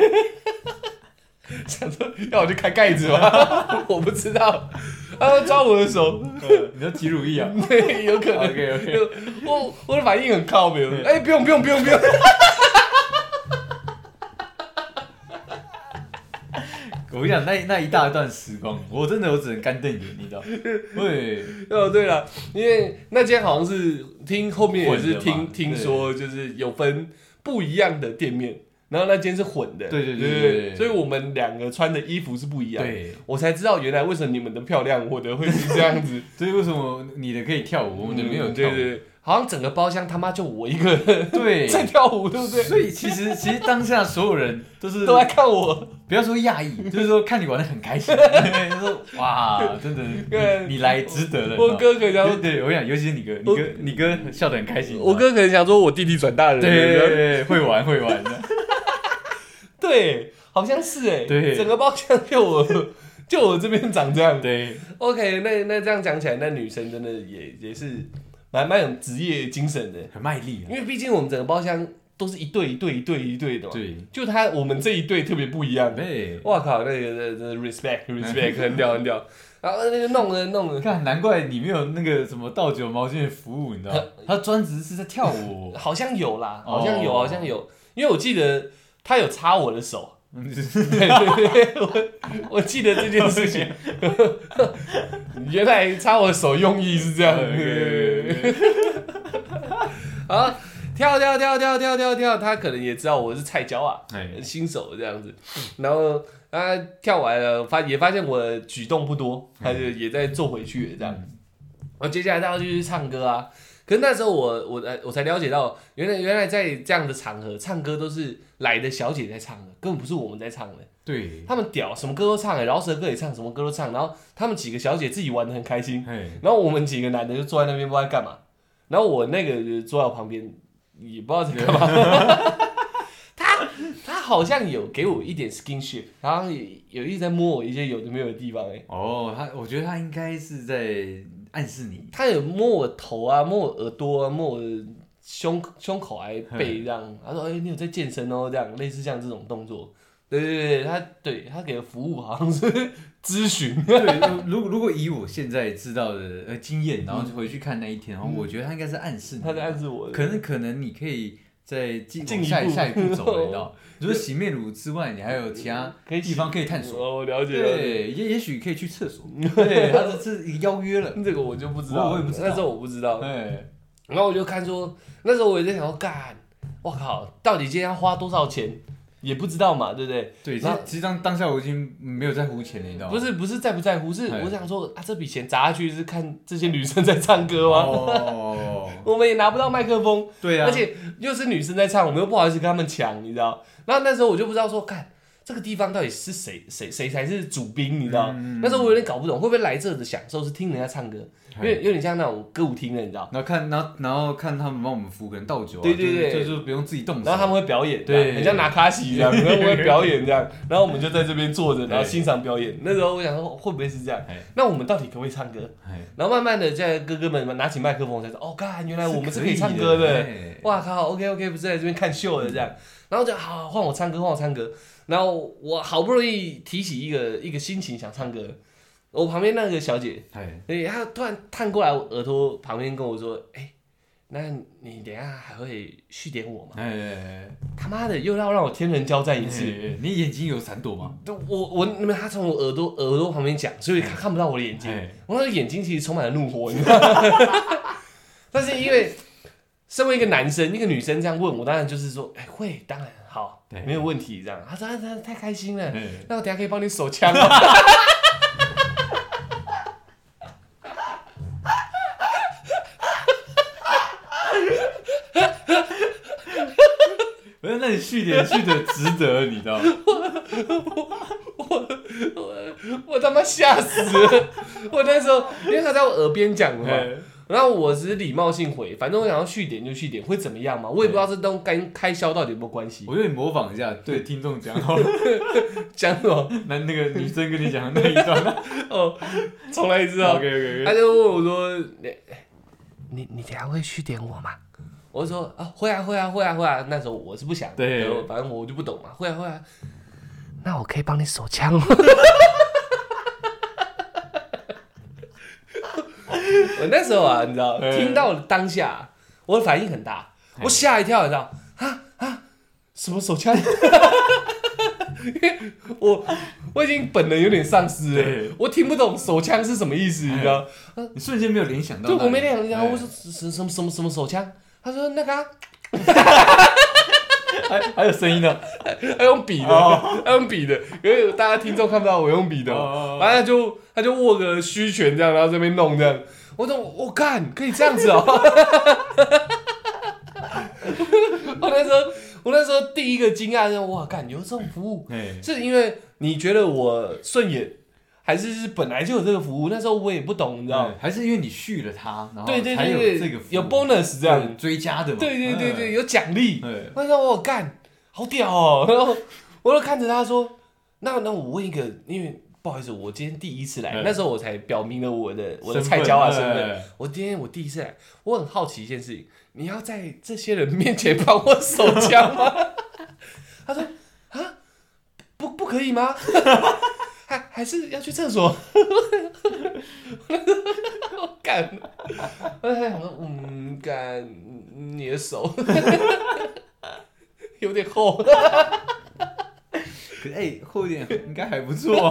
想说要我去开盖子吗？*laughs* 我不知道，他会抓我的手，你说挤乳液啊对，有可能。？OK OK，我我的反应很靠边，哎、不用不用不用不用，*laughs* 我跟你讲，那那一大段时光，我真的我只能干瞪眼，你知道？对，*laughs* 哦，对了，因为那间好像是听后面也是听听说，就是有分不一样的店面，然后那间是混的，对对对对所以我们两个穿的衣服是不一样的，对，我才知道原来为什么你们的漂亮，我的会是这样子，*laughs* 所以为什么你的可以跳舞，我们的没有跳舞？对对对，好像整个包厢他妈就我一个人对，*laughs* 在跳舞，对不对？所以其实其实当下所有人都是都在看我，不要说讶异，*laughs* 就是说看你玩的很开心，说哇，真的对。你你来值得了。我哥可能想说，对对，我想尤其是你哥，你哥你哥笑得很开心。我哥可能想说我弟弟转大人对会玩会玩的，对，好像是哎，对整个包厢就我 *laughs* 就我这边长这样，对 OK，那那这样讲起来，那女生真的也也是蛮蛮有职业精神的，很卖力啊。因为毕竟我们整个包厢都是一对一对一对一对的嘛。，对就他我们这一对特别不一样。对，哇靠，那个那那 respect respect *laughs* 很屌很屌，然后那个弄的弄的，看难怪你没有那个什么倒酒毛巾的服务，你知道吗？*laughs* 他专职是在跳舞。好像有啦，哦好像有好像有，因为我记得他有擦我的手。嗯对对对，我我记得这件事情，原来擦我的手用意是这样。啊，跳跳跳跳跳跳跳，他可能也知道我是菜椒啊，哎，新手这样子，然后他跳完了，发也发现我的举动不多，他就也在坐回去了这样。然后接下来他要继续唱歌啊，可是那时候我我呃我才了解到，原来原来在这样的场合唱歌都是来的小姐在唱的，根本不是我们在唱的。对，他们屌，什么歌都唱，饶舌歌也唱，什么歌都唱，然后他们几个小姐自己玩的很开心，哎，然后我们几个男的就坐在那边不知道干嘛，然后我那个就坐在我旁边，也不知道在干嘛。*laughs* 他他好像有给我一点 skinship，然后也有一直在摸我一些有的没有的地方、欸，哎，哦，他我觉得他应该是在暗示你，他有摸我头啊，摸我耳朵啊，摸我的胸胸口还背这样，他说：“哎、你有在健身哦，这样类似像这种动作。”对对对，他对他给的服务好像是咨询，*laughs* 对，如如如果以我现在知道的呃经验，然后就回去看那一天，然后我觉得他应该是暗示你，他在暗示我。可能可能你可以再进进一下步下一步走了，你知道？除了洗面乳之外，你还有其他地方可以探索。哦，我了解了。对，也也许可以去厕所。*laughs* 对，他这是一个邀约了。*laughs* 这个我就不知道，我我也不知道那时候我不知道。对，然后我就看说，那时候我也在想说，干，我靠，到底今天要花多少钱也不知道嘛，对不对？对，其然后实其实当当下我已经没有在乎钱了，你知道吗？不是不是在不在乎，是哎我想说啊，这笔钱砸下去是看这些女生在唱歌吗？哦，*laughs* 我们也拿不到麦克风，对啊，而且又是女生在唱，我们又不好意思跟他们抢，你知道？然后那时候我就不知道说，看这个地方到底是谁谁谁才是主宾，你知道？嗯那时候我有点搞不懂，会不会来这的享受是听人家唱歌，因为有点像那种歌舞厅的，你知道？然后看，然后然后看他们帮我们服务，可能倒酒啊，对对对就是就是不用自己动手，然后他们会表演，对。很像拿卡西一样，然后我会表演这样，*laughs* 然后我们就在这边坐着，然后欣赏表演。那时候我想说，会不会是这样？哎？那我们到底可不可以唱歌？哎，然后慢慢的，在哥哥们拿起麦克风才说，哦，看，原来我们是可以唱歌的。哎哇靠，OK OK，不是在这边看秀的这样，然后就好换我唱歌，换我唱歌，然后我好不容易提起一个一个心情想唱歌，我旁边那个小姐，哎，哎，她突然探过来我耳朵旁边跟我说，哎，那你等下还会续点我吗？哎，他妈的，又要让我天人交战一次。哎你眼睛有闪躲吗？都我我那么他从我耳朵耳朵旁边讲，所以他看不到我的眼睛。哎我那个眼睛其实充满了怒火，你知道吗？*laughs* 但是因为身为一个男生，一个女生这样问我，当然就是说，哎、会，当然没有问题。这样，他说啊，他太开心了，哎那我等下可以帮你手枪吗？不是，那你续点续的值得，你知道吗？我他妈吓死了！我那时候因为他在我耳边讲的嘛，哎然后我只是礼貌性回，反正我想要续点就续点，会怎么样嘛？我也不知道这东跟开销到底有没有关系。我觉得你模仿一下，对 *laughs* 听众讲好了，*laughs* 讲什么？那那个女生跟你讲的那一段 *laughs* 哦，重来一次哦。，OK OK 他就问我说：“你你你等下会续点我吗？”我就说：“啊，会啊，会啊，会啊，会啊。”那时候我是不想，对反正我就不懂嘛，会啊，会啊。那我可以帮你手枪吗？*laughs* 我那时候啊，你知道，嗯。听到当下，我的反应很大，我吓一跳，你知道啊啊，什么手枪？*laughs* 因为我我已经本能有点丧失了对，我听不懂手枪是什么意思，你知道？你瞬间没有联想到我没两然后我哎说什什么什么什么手枪？他说那个、啊，*laughs* 还还有声音呢，还用笔的，哦。他用笔的，因为大家听众看不到我用笔的。哦，哦反正他就他就握个虚拳这样，然后这边弄这样，我说我干可以这样子哦，*laughs* 我那时候我那时候第一个惊讶是哇干有这种服务，哎，是因为你觉得我顺眼，还是是本来就有这个服务？那时候我也不懂，你知道还是因为你续了他，然后对对才有对这个有 bonus 这样。追加的嘛，对对对对，有奖励。那时候我干，好屌哦！然后我就看着他说，那那我问一个，因为不好意思，我今天第一次来，嗯那时候我才表明了我的我的菜椒啊身份。哎我今天我第一次来，我很好奇一件事情，你要在这些人面前帮我手枪吗？*laughs* 他说啊，不不可以吗？*laughs* 还还是要去厕所？我 *laughs* 干，我在想说，嗯，干你的手有点厚。可哎厚一点应该还不错，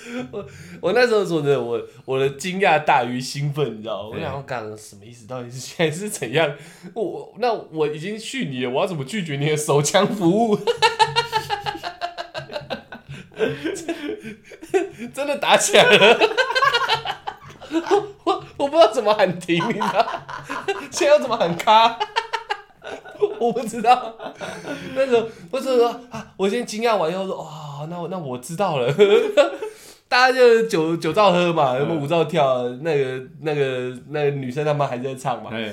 *laughs* 我我那时候说的，我我的惊讶大于兴奋，你知道吗？我对想要干什么意思？到底是现在是怎样？我那我已经去你了，我要怎么拒绝你的手枪服务？*laughs* 真的打起来了，*laughs* 我我不知道怎么喊停，你知道？现在要怎么喊卡？我不知道。那时候我只是说啊，我先惊讶完以后说，哦，那我那我知道了。大家就酒酒照喝嘛，什么舞照跳，那个那个那个女生他们还在唱嘛，哎，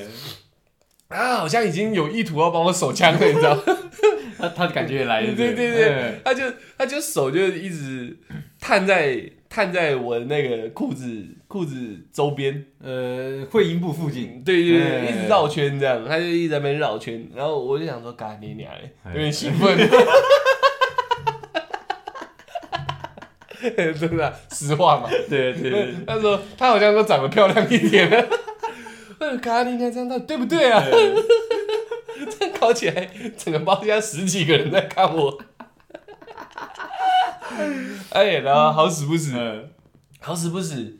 啊，好像已经有意图要帮我手枪了，你知道？*laughs* 他他感觉也来了，对对对哎，他就他就手就一直探在探在我的那个裤子裤子周边，呃，会阴部附近，对对对，哎一直绕圈这样，他就一直在那边绕圈，然后我就想说，干你娘嘞，哎有点兴奋。*laughs* *laughs* 真的啊、实话嘛。对对对，那时候她好像都长得漂亮一点了。*laughs* 呃，卡你娘这样到底对不对啊？*laughs* 这样搞起来，整个包厢十几个人在看我。哎，然后好死不死，嗯，好死不死，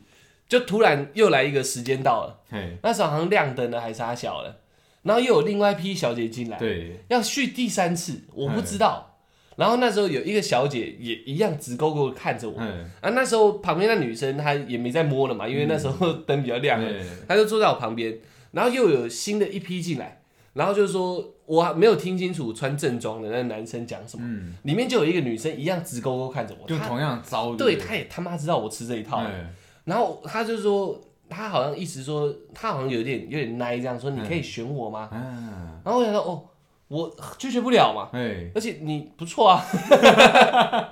就突然又来一个时间到了，那时候好像亮灯了还是他小了，然后又有另外一批小姐进来，对，要续第三次，我不知道。然后那时候有一个小姐也一样直勾勾的看着我，嗯，啊，那时候旁边那女生她也没在摸了嘛，因为那时候灯比较亮她就坐在我旁边，然后又有新的一批进来，然后就是说我还没有听清楚穿正装的那个男生讲什么，嗯，里面就有一个女生一样直勾勾看着我，她用同样的招，对，她也他妈知道我吃这一套，嗯。然后她就说，她好像意思说，她好像有点有点奶这样说，你可以选我吗？嗯，然后我想说，哦，我拒绝不了嘛，哎，而且你不错啊，*laughs*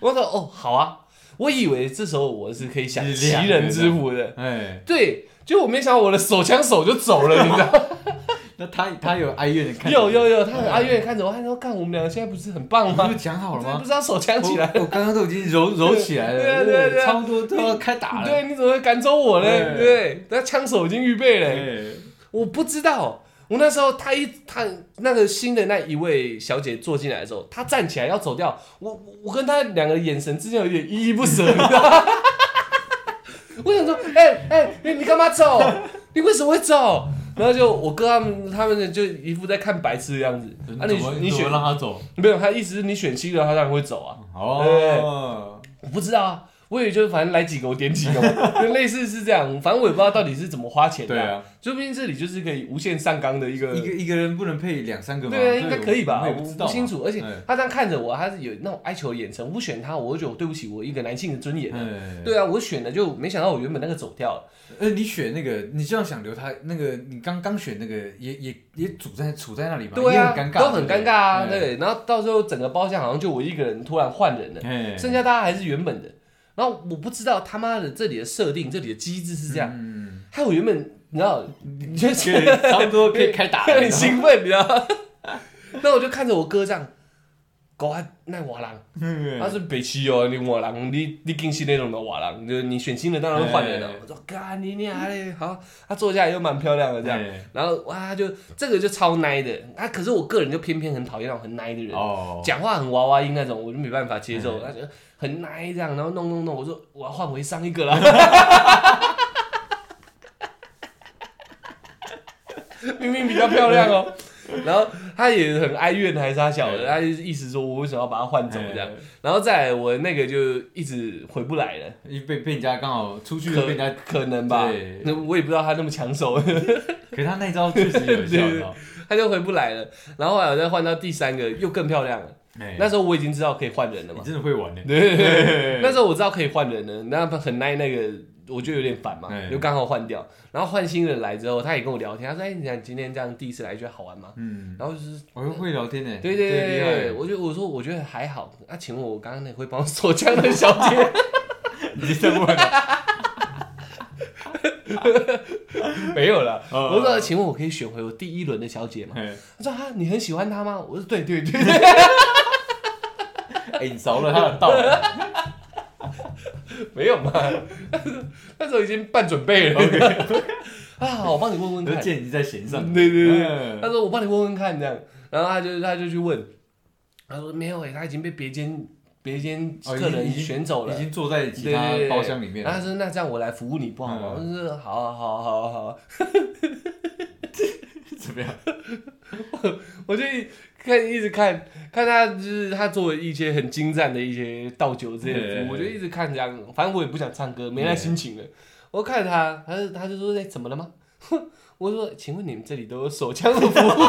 我说哦好啊，我以为这时候我是可以享是亮的齐人之福的，哎，*laughs* 对，就我没想到我的手枪手就走了，你知道？*laughs* 那他他有哀怨的看，有有有，他很哀怨的看着我，他说看我们两个现在不是很棒吗你不？是讲好了吗不？是要手枪起来？我我刚刚都已经揉揉起来了，对啊对啊对啊差不多都要开打了。对，你怎么会赶走我呢？对对，那枪手已经预备了。哎，我不知道，我那时候他一他那个新的那一位小姐坐进来的时候，她站起来要走掉，我我我跟她两个眼神之间有点依依不舍，你知道吗？我想说，哎、哎、你你干嘛走？你为什么会走？然后就我哥他们他们就一副在看白痴的样子。啊你，你选让他走？没有？他意思是你选新的，他当然会走啊。哦，我不知道啊，我也就是反正来几个我点几个嘛，*laughs* 就类似是这样。反正我也不知道到底是怎么花钱的、对啊，说不定这里就是可以无限上纲的一个一个一个人不能配两三个吗？对啊，应该可以吧？我不知道啊，不清楚，而且哎他这样看着我，他是有那种哀求的眼神。我不选他，我就觉得我对不起我一个男性的尊严啊。哎，对啊，我选了，就没想到我原本那个走掉了。呃，你选那个，你这样想留他那个，你刚刚选那个也也也处在处在那里吧，对啊，也很尴尬，都很尴尬啊。对不，对，然后到时候整个包厢好像就我一个人突然换人了，哎，剩下大家还是原本的。然后我不知道他妈的这里的设定，这里的机制是这样，嗯，害我原本你知道，你就觉得差不多可以开打了，*laughs* 很兴奋，你知道吗？*laughs* 那我就看着我哥这样，狗啊，那瓦郎。嗯。他是北七哦，你瓦郎，你你更新那种的瓦郎，就是你选新的当然会换人了。哎。我说干你娘嘞，好，他坐下来又蛮漂亮的这样，哎然后哇，就这个就超奶的，啊，可是我个人就偏偏很讨厌那种很奶的人，哦，讲话很娃娃音那种，我就没办法接受，哎他就很奶这样，然后弄弄弄，我说我要换回上一个了。*laughs* 明明比较漂亮哦，然后他也很哀怨，还是他小的，哎他就意思说我为什么要把他换走这样，哎然后再来我那个就一直回不来了，一被被人家刚好出去了，被人家，可能吧，那我也不知道他那么抢手，*laughs* 可是他那招确实有效，*laughs* 他就回不来了，然后后来我再换到第三个又更漂亮了，哎那时候我已经知道可以换人了你嘛，真的会玩呢，对那时候我知道可以换人了，那很耐那个。我就有点烦嘛哎，就刚好换掉，然后换新人来之后，他也跟我聊天，他说：“哎，你讲今天这样第一次来，觉得好玩吗嗯？”，然后就是我又会聊天呢，对对对我就我说我觉得还好。啊，请问我刚刚那会帮我锁枪的小姐，你这么问啊，没有了。哦我说，请问我可以选回我第一轮的小姐吗？哎，他说啊，你很喜欢她吗？我说对对对，*laughs* 哎，你着了他的道，*laughs* 没有嘛，那时候已经半准备了。*laughs* 啊，我帮你问问看。那剑已经在弦上，对对对，嗯他说我帮你问问看这样，然后他就他就去问，他说没有哎、他已经被别间别间哦客人已经选走了已。经坐在其他包厢里面了，然后他说：“那这样我来服务你不好吗？”我嗯说：“好啊，好啊，好啊，好啊。*laughs* 怎么样？”我就一看一直看看他，就是他做一些很精湛的一些倒酒之类的服务，我就一直看这样。反正我也不想唱歌，没那心情了。我看他，他就他就说：“哎，怎么了吗？” *laughs* 我说：“请问你们这里都有手枪的服务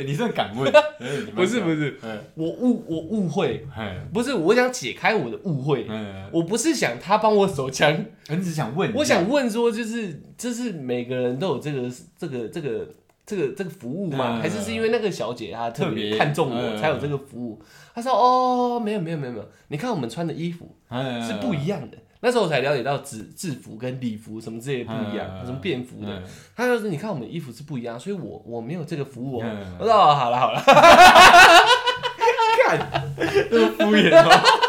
*laughs* 你真的敢问？哎 *laughs* 你？”不是不是，嗯我误我误会，嗯不是我想解开我的误会。嗯，我不是想他帮我手枪，我只想问，我想问说，就是就是每个人都有这个这个这个这个这个服务吗？嗯还是是因为那个小姐她特别看重我嗯才有这个服务？她说哦，没有没有没有没有，你看我们穿的衣服嗯是不一样的。那时候我才了解到制制服跟礼服什么之类的不一样，嗯什么便服的。嗯他就说你看我们衣服是不一样，所以我我没有这个服务哦。嗯我说哦，好了好了，*laughs* 看，*laughs* 这么敷衍哦。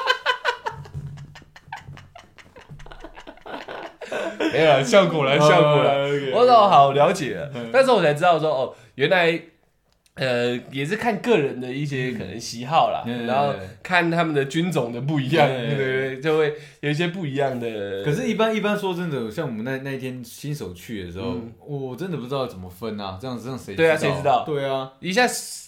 没有了效果了效果了。了我说哦好了解了，那时候我才知道说哦，原来呃，也是看个人的一些可能喜好啦，嗯然后看他们的军种的不一样，对对就会有一些不一样的。可是，一般一般说真的，像我们那那一天新手去的时候，嗯我真的不知道怎么分啊，这样子让谁对啊谁知道对啊，一下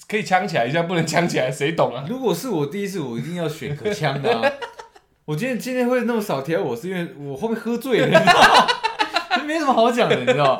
可以呛起来，一下不能呛起来，谁懂啊？如果是我第一次，我一定要选可枪的、啊。*laughs* 我今天今天会那么少挑我，是因为我后面喝醉了，你知道没什么好讲的，你知道？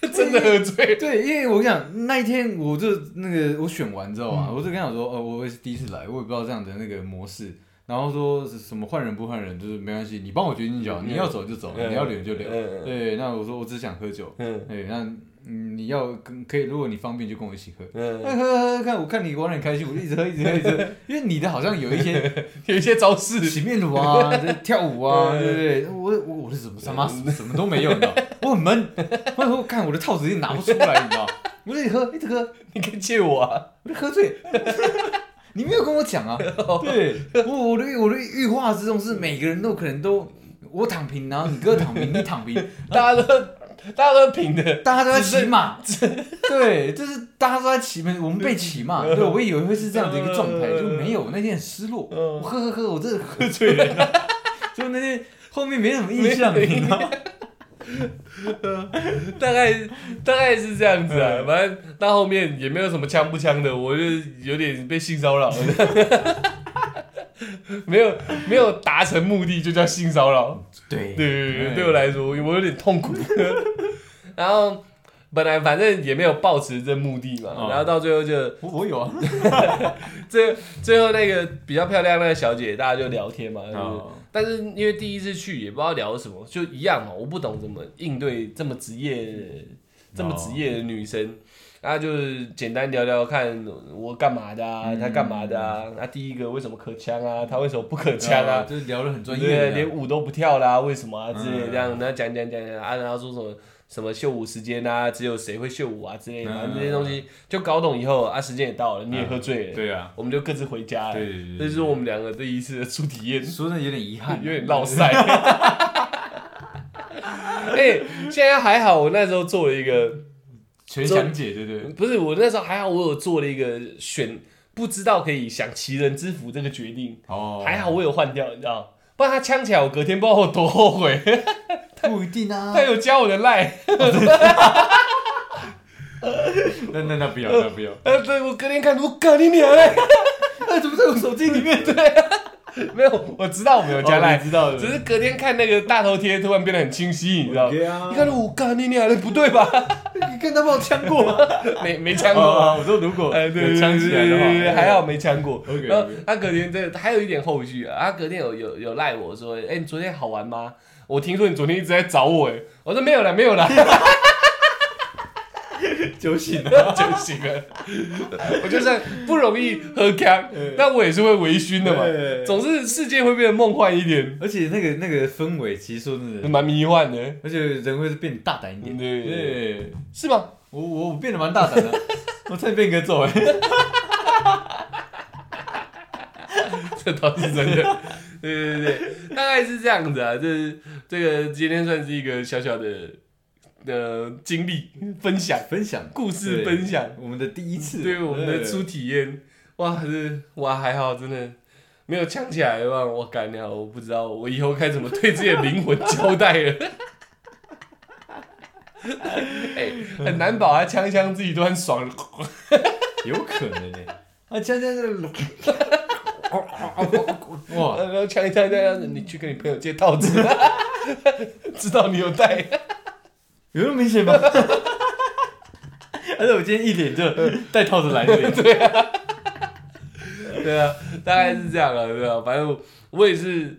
*laughs* 真的喝醉，对，因为我跟你讲，那一天我就那个我选完之后嗯啊，我就跟他讲说，哦，我也是第一次来，我也不知道这样的那个模式。然后说是什么换人不换人，就是没关系，你帮我决定就好，嗯你要走就走，嗯你要留就留。嗯对，那我说我只想喝酒，嗯对，那嗯你要跟可以，如果你方便就跟我一起喝。嗯，喝喝喝，看我看你玩得很开心，我就一直喝一直喝一直喝，因为你的好像有一些 *laughs* 有一些招式，洗面乳啊，*laughs* 这跳舞啊，嗯对不对？我我我是什么他妈什么都没有，你知道？*laughs* 我很闷，我我看我的套子也拿不出来，你知道？我就一直喝一直喝，你可以借我啊。我就喝醉。你没有跟我讲啊？对，我我的我的预化之中是每个人都可能都我躺平，然后你哥躺平，你躺平，大家都大家都平的，大家都在骑马，*laughs* 对，就是大家都在骑，我们被骑嘛，对，我以为会是这样的一个状态，就没有，那天很失落，我喝喝喝，我真的喝醉。*laughs* 了，就那天后面没什么印象，你知道吗？*laughs* 大概大概是这样子啊。反正到后面也没有什么枪不枪的，我就有点被性骚扰了。*laughs* 没有没有达成目的就叫性骚扰，对对对对，对我来说我有点痛苦。*laughs* 然后本来反正也没有抱持这目的嘛，哦然后到最后就我我有啊，*laughs* 最最后那个比较漂亮那个小姐，大家就聊天嘛。但是因为第一次去，也不知道聊什么，就一样嘛。我不懂怎么应对这么职业、这么职业的女生，然后就是简单聊聊看我干嘛的啊，他干嘛的啊。那第一个为什么可枪啊？他为什么不可枪啊？就是聊得很专，业的，连舞都不跳啦，为什么啊之类的嗯这样，然后讲讲讲讲啊，然后说什么什么秀舞时间啊，只有谁会秀舞啊之类的，嗯反正这些东西就搞懂以后啊，时间也到了，你也喝醉了，对啊，我们就各自回家了。对对对对这是我们两个第一次的初体验，说的有点遗憾，有点落塞。*laughs* *laughs* 哎，现在还好，我那时候做了一个，全详解，对对，不是我那时候还好，我有做了一个选，不知道可以享其人之福这个决定，哦，还好我有换掉，你知道。不然他呛起来，我隔天不知道我多后悔。*laughs* 不一定啊他，有加我的赖，*laughs* 那那那不要，那不要，*laughs* 呃，对我隔天看，我干你娘嘞！那怎么在我手机里面？对，*laughs* 没有，我知道我没有加赖，知道的，只是隔天看那个大头贴，突然变得很清晰，你知道？对啊你看我干你娘的，不对吧？*laughs* 你看他帮我枪过吗？*laughs* 没没呛过。哦，我说如果有枪起来的对对对话，还好没呛过。后他隔天这还有一点后续啊，他隔天有有有赖我说，哎，你昨天好玩吗？我听说你昨天一直在找我，哎，我说没有了，没有了，酒醒了，酒醒了。*laughs* 我就算不容易喝咖，*laughs* 但我也是会微醺的嘛，对总是世界会变得梦幻一点，而且那个那个氛围，其实说真的，蛮迷幻的，而且人会变大胆一点。对對，是吗？我我我变得蛮大胆的，*laughs* 我差点变个揍哎。这倒是真的。对对对，大概是这样子啊。这这个今天算是一个小小的的经历 *laughs* 分享，分享故事分享，我们的第一次，对我们的初体验。哇，是哇还好，真的没有呛起来的话，我干掉，我不知道我以后该怎么对自己的灵魂交代了。*laughs* 哎、*laughs* 很难保他呛一呛自己都很爽。有可能哎。啊，这样这样，哇，然后呛一呛这样子，你去跟你朋友借套子，知道你有带。有那么明显吗？*laughs* 而且我今天一脸就带套子来的脸，*laughs* 对啊，大概是这样啊，对吧、反正我我也是，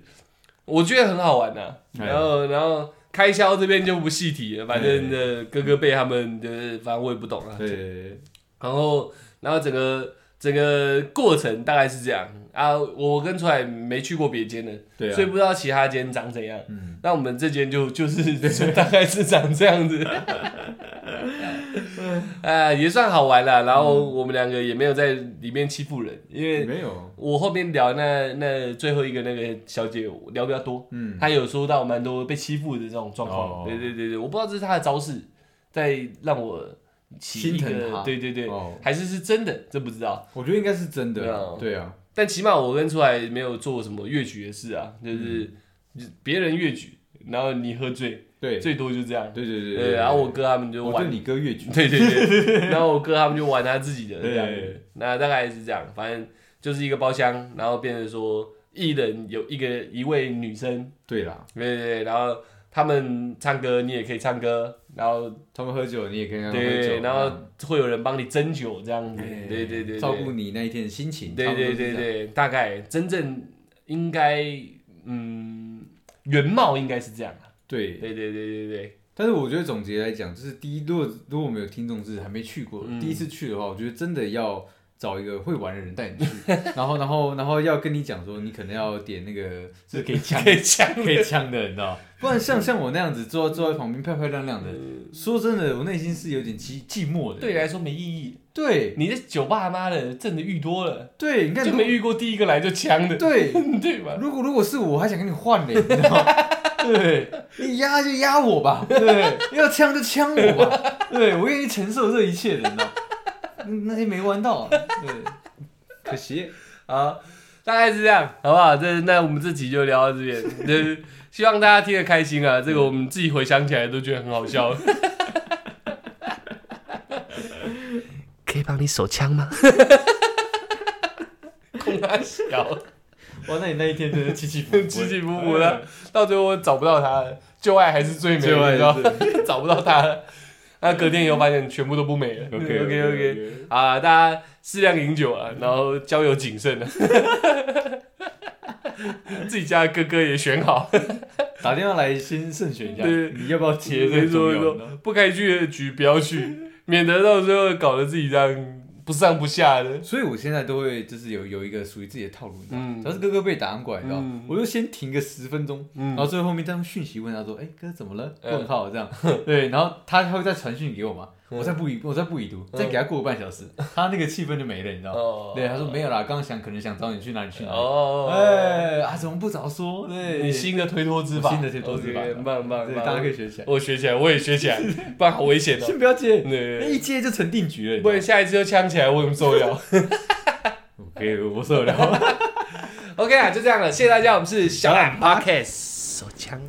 我觉得很好玩呐、哎。然后，然后开销这边就不细提了，反正的哥哥辈他们就是，反正我也不懂啊。对，然后，然后整个整个过程大概是这样啊。我跟出来没去过别间的，对啊所以不知道其他间长怎样。嗯，那我们这间就就是 *laughs* 就大概是长这样子，*laughs* 啊，也算好玩了。然后我们两个也没有在里面欺负人，因为没有，我后面聊那那最后一个那个小姐聊比较多，嗯，她有说到蛮多被欺负的这种状况。哦对对对对，我不知道这是她的招式，在让我起一心疼他对对对，哦，还是是真的，这不知道。我觉得应该是真的啊对啊，对啊，但起码我跟出来没有做什么越举的事啊，就是别人越举，然后你喝醉，对，最多就这样。对对对对，然后我哥他们就玩。我对，你哥越举，对对对，*laughs* 然后我哥他们就玩他自己的这样。对。那大概是这样，反正就是一个包厢，然后变成说一人有一个一位女生，对啦，对对对，然后他们唱歌你也可以唱歌，然后他们喝酒你也可以喝对，酒，然后会有人帮你斟酒这样子，哎对对对，照顾你那一天的心情，对对对对，大概真正应该嗯原貌应该是这样啊，对。对对对对对，但是我觉得总结来讲，就是第一，如果如果我们有听众是还没去过，嗯。第一次去的话，我觉得真的要找一个会玩的人带你去，*laughs* 然后然后然后要跟你讲说，你可能要点那个是可以枪可以抢可以枪的，你知道？不然像像我那样子坐坐在旁边漂漂亮亮的，说真的，我内心是有点寂寂寞的。对你来说没意义。对。你在酒吧妈的挣的愈多了，对，你看如就没遇过第一个来就枪的，对，*laughs* 对吧？如果如果是我，我还想跟你换嘞，你知道吗？*laughs* 对，你压就压我吧，对，要枪就枪我吧，对我愿意承受这一切的，你知道那些没玩到、啊，*laughs* 对，可惜。*laughs* 啊，大概是这样，好不好？这那我们这集就聊到这边，就是 *laughs* 希望大家听得开心啊。这个我们自己回想起来都觉得很好笑。可以帮你手枪吗？空他小，哇，那你那一天真的起起伏伏，起起伏伏的，到最后我找不到他了，旧爱还是最美，最爱你知道？找不到他了。那隔天以后发现全部都不美了。OK OK OK，啊，大家适量饮酒啊，然后交友谨慎啊。*laughs* 自己家的哥哥也选好，*laughs* 打电话来先慎选一下，对你要不要接这没个重要错没错的？不该去的局不要去，免得到时候搞得自己这样不上不下的。所以我现在都会就是有有一个属于自己的套路，你知道吗？嗯。只要是哥哥被打完过来，你知道我就先停个十分钟，嗯。然后最后后面再用讯息问他说：“哎，哥怎么了？”嗯问号这样，*laughs* 对，然后他他会再传讯给我嘛，嗯我再不已我再不已读，再给他过个半小时，他那个气氛就没了，你知道吗？哦对，他说没有啦，刚刚想可能想找你去哪里去哪里，哦，哎啊，怎么不早说？对，你新的推脱之法，新的推脱之法很棒很棒，对，大家可以学起来。我学起来，我也学起来，*laughs* 不然好危险哦。先不要接，一接就成定局了。不然下一次又呛起来，我怎么受得了 OK，我受得了。*laughs* OK 啊，就这样了，谢谢大家，我们是小懒 Podcast 手枪。